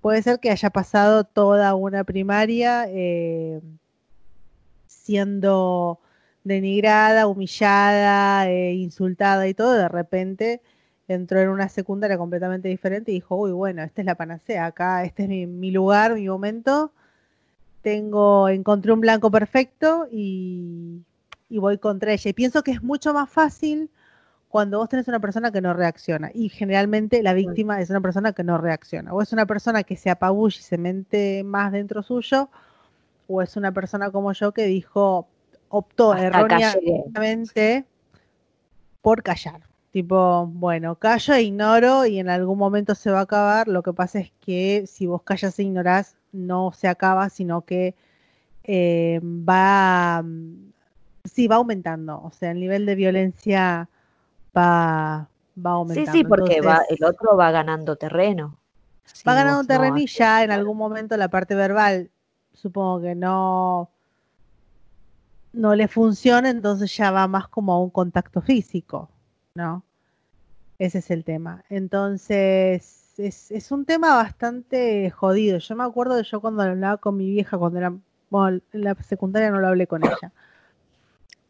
Puede ser que haya pasado toda una primaria eh, siendo denigrada, humillada, eh, insultada y todo. De repente entró en una secundaria completamente diferente y dijo, uy, bueno, esta es la panacea, acá este es mi, lugar, mi momento, tengo, encontré un blanco perfecto y, voy contra ella. Y pienso que es mucho más fácil cuando vos tenés una persona que no reacciona. Y generalmente la víctima es una persona que no reacciona. O es una persona que se apabulla y se mente más dentro suyo, o es una persona como yo que dijo, optó erróneamente por callar. Tipo, bueno, callo e ignoro y en algún momento se va a acabar. Lo que pasa es que si vos callas e ignorás, no se acaba, sino que eh, va, sí, va aumentando. O sea, el nivel de violencia va, va aumentando. Sí, sí, porque va, el otro va ganando terreno. va ganando terreno y ya en algún momento la parte verbal, supongo que no no le funciona, entonces ya va más como a un contacto físico. ¿no? Ese es el tema. Entonces, es, un tema bastante jodido. Yo me acuerdo de yo cuando hablaba con mi vieja, cuando era, bueno, en la secundaria no lo hablé con ella.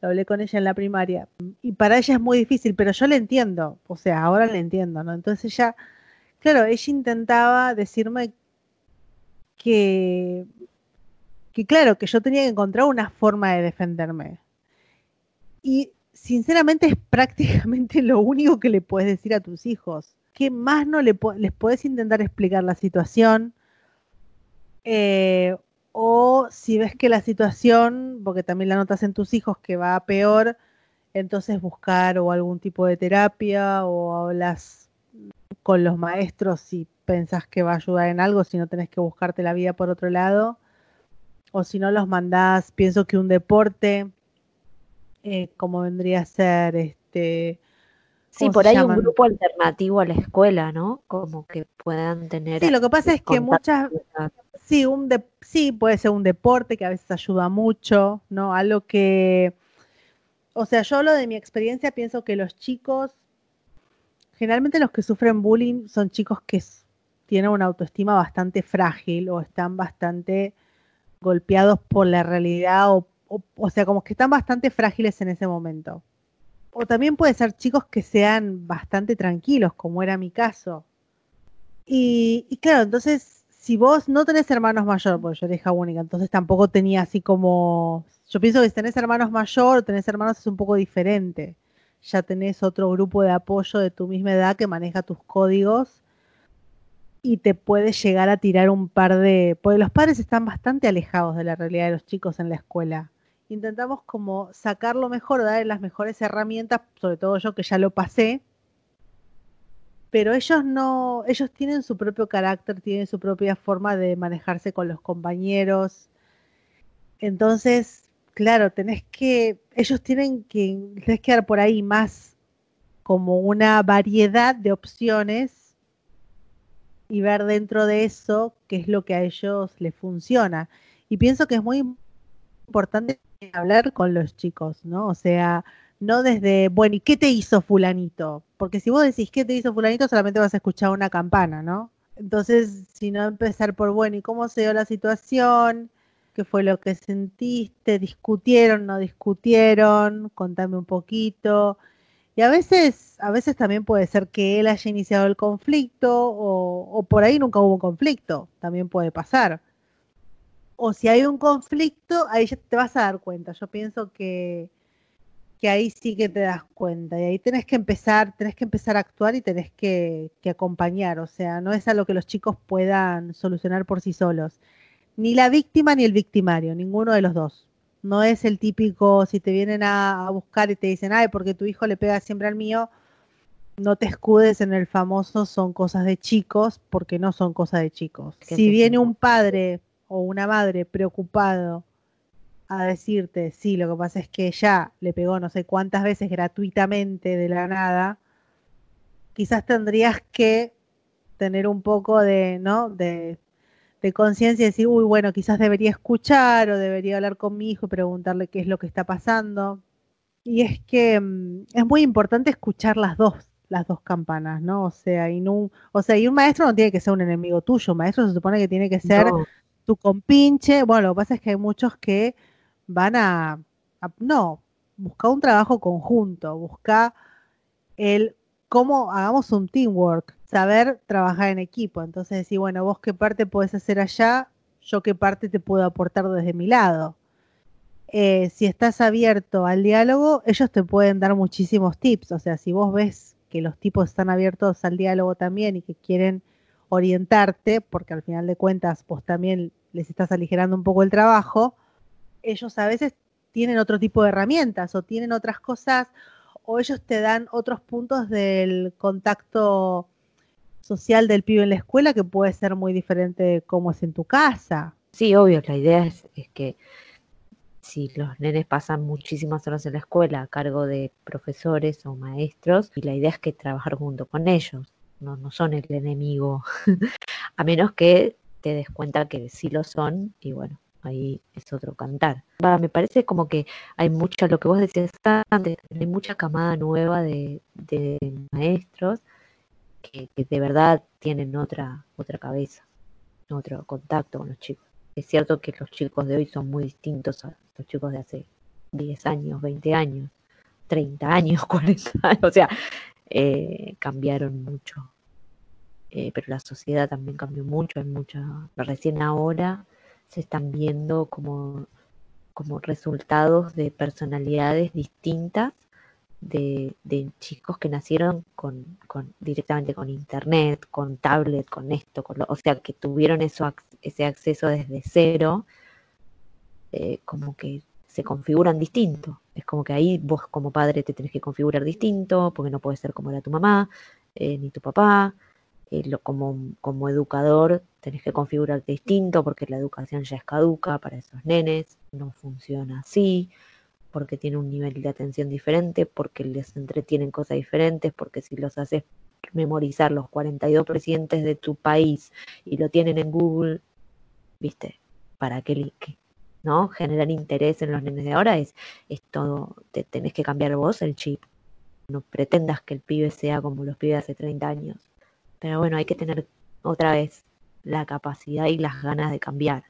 Lo hablé con ella en la primaria. Y para ella es muy difícil, pero yo le entiendo. O sea, ahora le entiendo, ¿no? Entonces ella, claro, ella intentaba decirme que, que claro, que yo tenía que encontrar una forma de defenderme. Y sinceramente es prácticamente lo único que le puedes decir a tus hijos. ¿Qué más no le les puedes intentar explicar la situación? Eh, o si ves que la situación, porque también la notas en tus hijos que va peor, entonces buscar o algún tipo de terapia o hablas con los maestros si pensás que va a ayudar en algo, si no tenés que buscarte la vida por otro lado, o si no los mandás, pienso que un deporte, eh, como vendría a ser este... Sí, por ahí un grupo alternativo a la escuela, ¿no? Como que puedan tener... Sí, lo que pasa es que muchas... Sí, un de, sí, puede ser un deporte que a veces ayuda mucho, ¿no? Algo que... O sea, yo hablo de mi experiencia, pienso que los chicos, generalmente los que sufren bullying son chicos que tienen una autoestima bastante frágil o están bastante golpeados por la realidad o, o, sea, como que están bastante frágiles en ese momento. O también puede ser chicos que sean bastante tranquilos, como era mi caso. Y, y claro, entonces, si vos no tenés hermanos mayores, porque yo era hija única, entonces tampoco tenía así como... Yo pienso que si tenés hermanos mayor o tenés hermanos es un poco diferente. Ya tenés otro grupo de apoyo de tu misma edad que maneja tus códigos y te puede llegar a tirar un par de... Porque los padres están bastante alejados de la realidad de los chicos en la escuela. Intentamos como sacarlo mejor, dar las mejores herramientas, sobre todo yo que ya lo pasé, pero ellos no, ellos tienen su propio carácter, tienen su propia forma de manejarse con los compañeros. Entonces, claro, tenés que, ellos tienen que, tenés que dar por ahí más como una variedad de opciones y ver dentro de eso qué es lo que a ellos les funciona. Y pienso que es muy importante hablar con los chicos, ¿no? O sea, no desde, bueno, ¿y qué te hizo fulanito? Porque si vos decís qué te hizo fulanito, solamente vas a escuchar una campana, ¿no? Entonces, si no empezar por, bueno, ¿y cómo se dio la situación? ¿Qué fue lo que sentiste? ¿Discutieron? ¿No discutieron? Contame un poquito. Y a veces, a veces también puede ser que él haya iniciado el conflicto o, por ahí nunca hubo conflicto, también puede pasar. O si hay un conflicto, ahí ya te vas a dar cuenta. Yo pienso que, que ahí sí que te das cuenta. Y ahí tenés que empezar, tenés que empezar a actuar y tenés que, que acompañar. O sea, no es algo que los chicos puedan solucionar por sí solos. Ni la víctima ni el victimario, ninguno de los dos. No es el típico, si te vienen a, buscar y te dicen, ay, porque tu hijo le pega siempre al mío, no te escudes en el famoso son cosas de chicos, porque no son cosas de chicos. Si viene un padre o una madre preocupado a decirte, sí, lo que pasa es que ya le pegó no sé cuántas veces gratuitamente de la nada, quizás tendrías que tener un poco de, ¿no? De de conciencia y decir, uy, bueno, quizás debería escuchar o debería hablar con mi hijo y preguntarle qué es lo que está pasando. Y es que mm, es muy importante escuchar las dos, las dos campanas, ¿no? O sea, y no, o sea, y un maestro no tiene que ser un enemigo tuyo, un maestro se supone que tiene que ser tu compinche. Bueno, lo que pasa es que hay muchos que van a, a no, busca un trabajo conjunto, busca el cómo hagamos un teamwork, saber trabajar en equipo. Entonces decir, bueno, vos qué parte podés hacer allá, yo qué parte te puedo aportar desde mi lado. Eh, si estás abierto al diálogo, ellos te pueden dar muchísimos tips. O sea, si vos ves que los tipos están abiertos al diálogo también y que quieren orientarte, porque al final de cuentas vos también les estás aligerando un poco el trabajo, ellos a veces tienen otro tipo de herramientas o tienen otras cosas o ellos te dan otros puntos del contacto social del pibe en la escuela que puede ser muy diferente de cómo es en tu casa. Sí, obvio, la idea es, que si los nenes pasan muchísimas horas en la escuela a cargo de profesores o maestros, y la idea es que trabajar junto con ellos, no, no son el enemigo, a menos que te des cuenta que sí lo son, y bueno, ahí es otro cantar. me parece como que hay mucha, lo que vos decías antes, hay mucha camada nueva de, de maestros que, de verdad tienen otra, otra cabeza, otro contacto con los chicos. Es cierto que los chicos de hoy son muy distintos a los chicos de hace 10 años, 20 años, 30 años, 40 años, o sea, eh, cambiaron mucho. Eh, pero la sociedad también cambió mucho, hay mucha, recién ahora se están viendo como, como resultados de personalidades distintas de, chicos que nacieron con, directamente con internet, con tablet, con esto, con o sea, que tuvieron eso, ese acceso desde cero eh, como que se configuran distinto. Es como que ahí vos como padre te tenés que configurar distinto, porque no puedes ser como era tu mamá, eh, ni tu papá. Eh, lo, como, como educador tenés que configurarte distinto, porque la educación ya es caduca para esos nenes, no funciona así, porque tiene un nivel de atención diferente, porque les entretienen cosas diferentes, porque si los haces memorizar los 42 presidentes de tu país y lo tienen en Google, viste, para qué, ¿no? Generar interés en los nenes de ahora es, es todo, te tenés que cambiar vos el chip. No pretendas que el pibe sea como los pibes hace 30 años. Pero bueno, hay que tener otra vez la capacidad y las ganas de cambiar.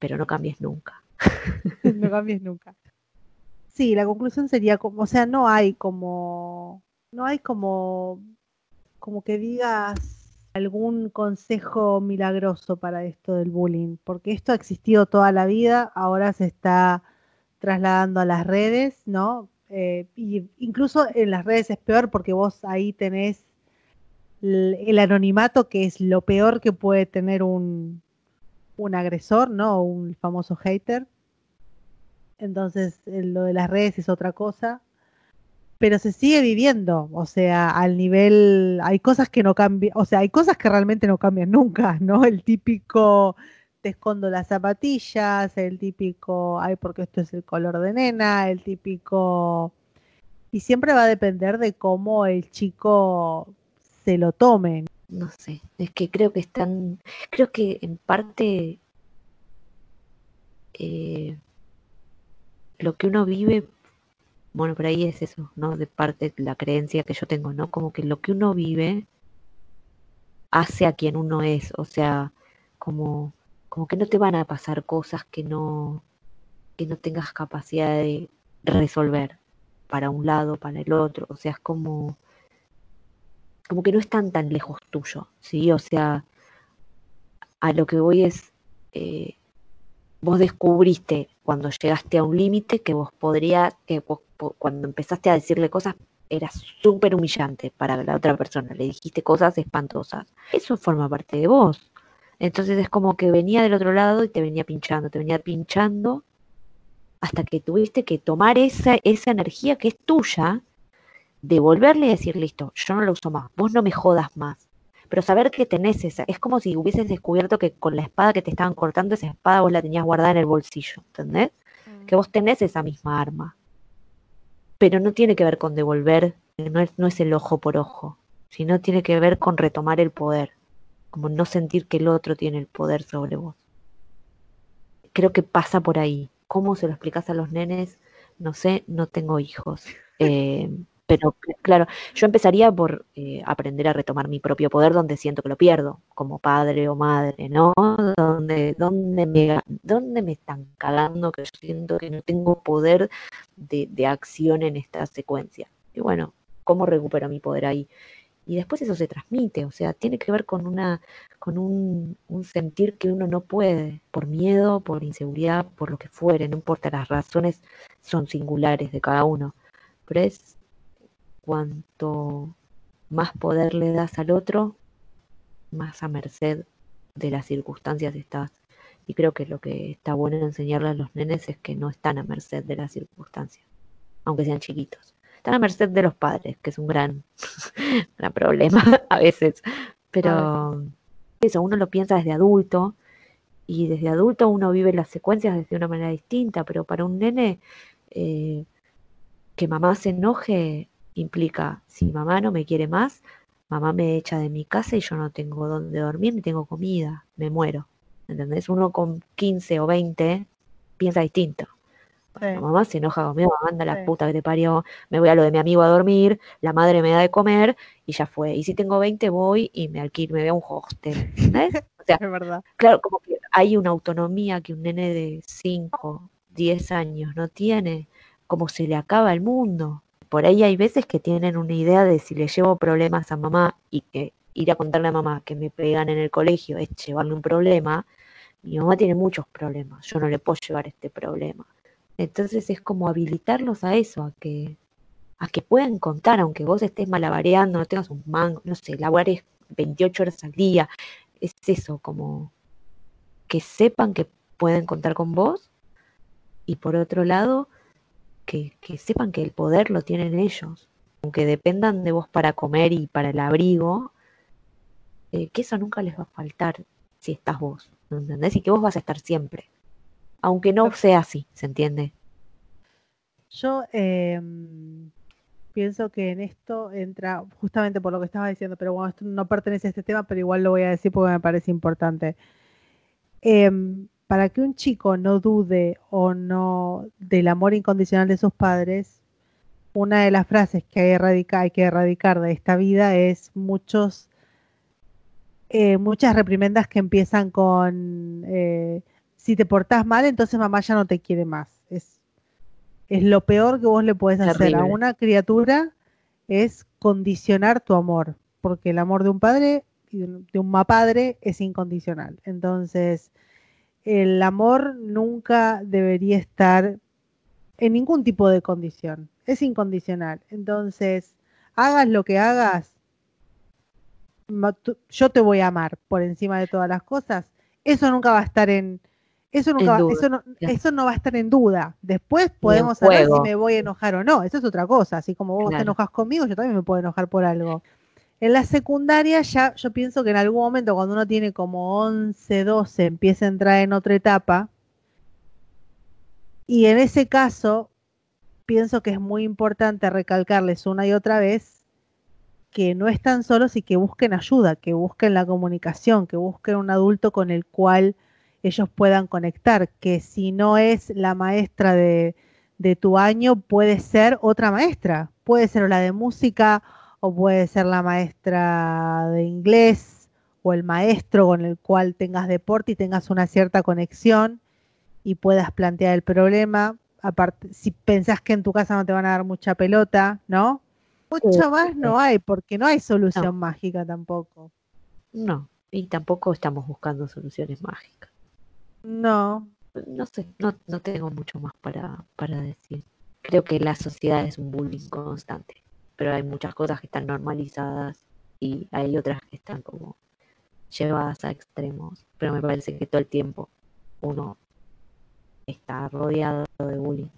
Pero no cambies nunca. no cambies nunca. Sí, la conclusión sería como, o sea, no hay como, no hay como, como que digas algún consejo milagroso para esto del bullying, porque esto ha existido toda la vida, ahora se está trasladando a las redes, ¿no? Eh, y incluso en las redes es peor porque vos ahí tenés el, anonimato, que es lo peor que puede tener un, un agresor, ¿no? Un famoso hater. Entonces, lo de las redes es otra cosa pero se sigue viviendo, o sea, al nivel, hay cosas que no cambian, o sea, hay cosas que realmente no cambian nunca, ¿no? El típico, te escondo las zapatillas, el típico, ay, porque esto es el color de nena, el típico, y siempre va a depender de cómo el chico se lo tome. No sé, es que creo que están, creo que en parte eh, lo que uno vive bueno, por ahí es eso, ¿no? De parte de la creencia que yo tengo, ¿no? Como que lo que uno vive hace a quien uno es, o sea, como, como que no te van a pasar cosas que no, que no tengas capacidad de resolver para un lado, para el otro, o sea, es como, como que no están tan lejos tuyo, ¿sí? O sea, a lo que voy es, eh, vos descubriste cuando llegaste a un límite que vos podría, que vos cuando empezaste a decirle cosas era súper humillante para la otra persona, le dijiste cosas espantosas. Eso forma parte de vos. Entonces es como que venía del otro lado y te venía pinchando, te venía pinchando hasta que tuviste que tomar esa, esa energía que es tuya, devolverle y decir, listo, yo no lo uso más, vos no me jodas más. Pero saber que tenés esa, es como si hubieses descubierto que con la espada que te estaban cortando, esa espada vos la tenías guardada en el bolsillo, ¿entendés? Mm. Que vos tenés esa misma arma pero no tiene que ver con devolver, no es, no es el ojo por ojo, sino tiene que ver con retomar el poder, como no sentir que el otro tiene el poder sobre vos. Creo que pasa por ahí. ¿Cómo se lo explicas a los nenes? No sé, no tengo hijos. Eh, pero claro, yo empezaría por eh, aprender a retomar mi propio poder donde siento que lo pierdo, como padre o madre, ¿no? Donde, donde, me, donde me están cagando, que yo siento que no tengo poder de, de acción en esta secuencia. Y bueno, ¿cómo recupero mi poder ahí? Y después eso se transmite, o sea, tiene que ver con una, con un, un sentir que uno no puede, por miedo, por inseguridad, por lo que fuere, no importa, las razones son singulares de cada uno. Pero es cuanto más poder le das al otro, más a merced de las circunstancias estás. Y creo que lo que está bueno enseñarle a los nenes es que no están a merced de las circunstancias, aunque sean chiquitos. Están a merced de los padres, que es un gran, gran problema a veces. Pero eso, uno lo piensa desde adulto y desde adulto uno vive las secuencias desde una manera distinta, pero para un nene eh, que mamá se enoje implica, si mamá no me quiere más, mamá me echa de mi casa y yo no tengo dónde dormir ni tengo comida, me muero. ¿Entendés? Uno con 15 o 20 piensa distinto. mamá se enoja conmigo, manda la puta que te parió, me voy a lo de mi amigo a dormir, la madre me da de comer y ya fue. Y si tengo 20 voy y me alquilo, me veo un hostel. ¿Entendés? O sea, es verdad. claro, como que hay una autonomía que un nene de 5, 10 años no tiene, como se le acaba el mundo por ahí hay veces que tienen una idea de si le llevo problemas a mamá y que ir a contarle a mamá que me pegan en el colegio es llevarle un problema, mi mamá tiene muchos problemas, yo no le puedo llevar este problema. Entonces es como habilitarlos a eso, a que, a que puedan contar, aunque vos estés malabareando, no tengas un mango, no sé, labares 28 horas al día, es eso, como que sepan que pueden contar con vos Y por otro lado, que, que sepan que el poder lo tienen ellos. Aunque dependan de vos para comer y para el abrigo, eh, que eso nunca les va a faltar si estás vos, ¿me entendés? Y que vos vas a estar siempre. Aunque no sea así, ¿se entiende? Yo em, pienso que en esto entra justamente por lo que estaba diciendo, pero bueno, esto no pertenece a este tema, pero igual lo voy a decir porque me parece importante. Em, para que un chico no dude o no del amor incondicional de sus padres, una de las frases que hay, que erradicar de esta vida es muchos, eh, muchas reprimendas que empiezan con eh, si te portás mal, entonces mamá ya no te quiere más. Es, es lo peor que vos le puedes hacer a una criatura es condicionar tu amor, porque el amor de un padre y de un padre es incondicional. Entonces, el amor nunca debería estar en ningún tipo de condición, es incondicional. Entonces, hagas lo que hagas, yo te voy a amar por encima de todas las cosas. Eso nunca va a estar en, eso nunca eso, no, eso no va a estar en duda. Después podemos saber si me voy a enojar o no. Eso es otra cosa. Así como vos te enojas conmigo, yo también me puedo enojar por algo. En la secundaria ya yo pienso que en algún momento cuando uno tiene como 11, 12, empieza a entrar en otra etapa. Y en ese caso, pienso que es muy importante recalcarles una y otra vez que no están solos y que busquen ayuda, que busquen la comunicación, que busquen un adulto con el cual ellos puedan conectar, que si no es la maestra de, de tu año, puede ser otra maestra, puede ser la de música o puede ser la maestra de inglés o el maestro con el cual tengas deporte y tengas una cierta conexión y puedas plantear el problema. Aparte, si pensás que en tu casa no te van a dar mucha pelota, ¿no? Mucho más no hay, porque no hay solución mágica tampoco. No, y tampoco estamos buscando soluciones mágicas. No. No sé, no, no tengo mucho más para, para decir. Creo que la sociedad es un bullying constante, pero hay muchas cosas que están normalizadas y hay otras que están como llevadas a extremos. Pero me parece que todo el tiempo uno está rodeado de bullying.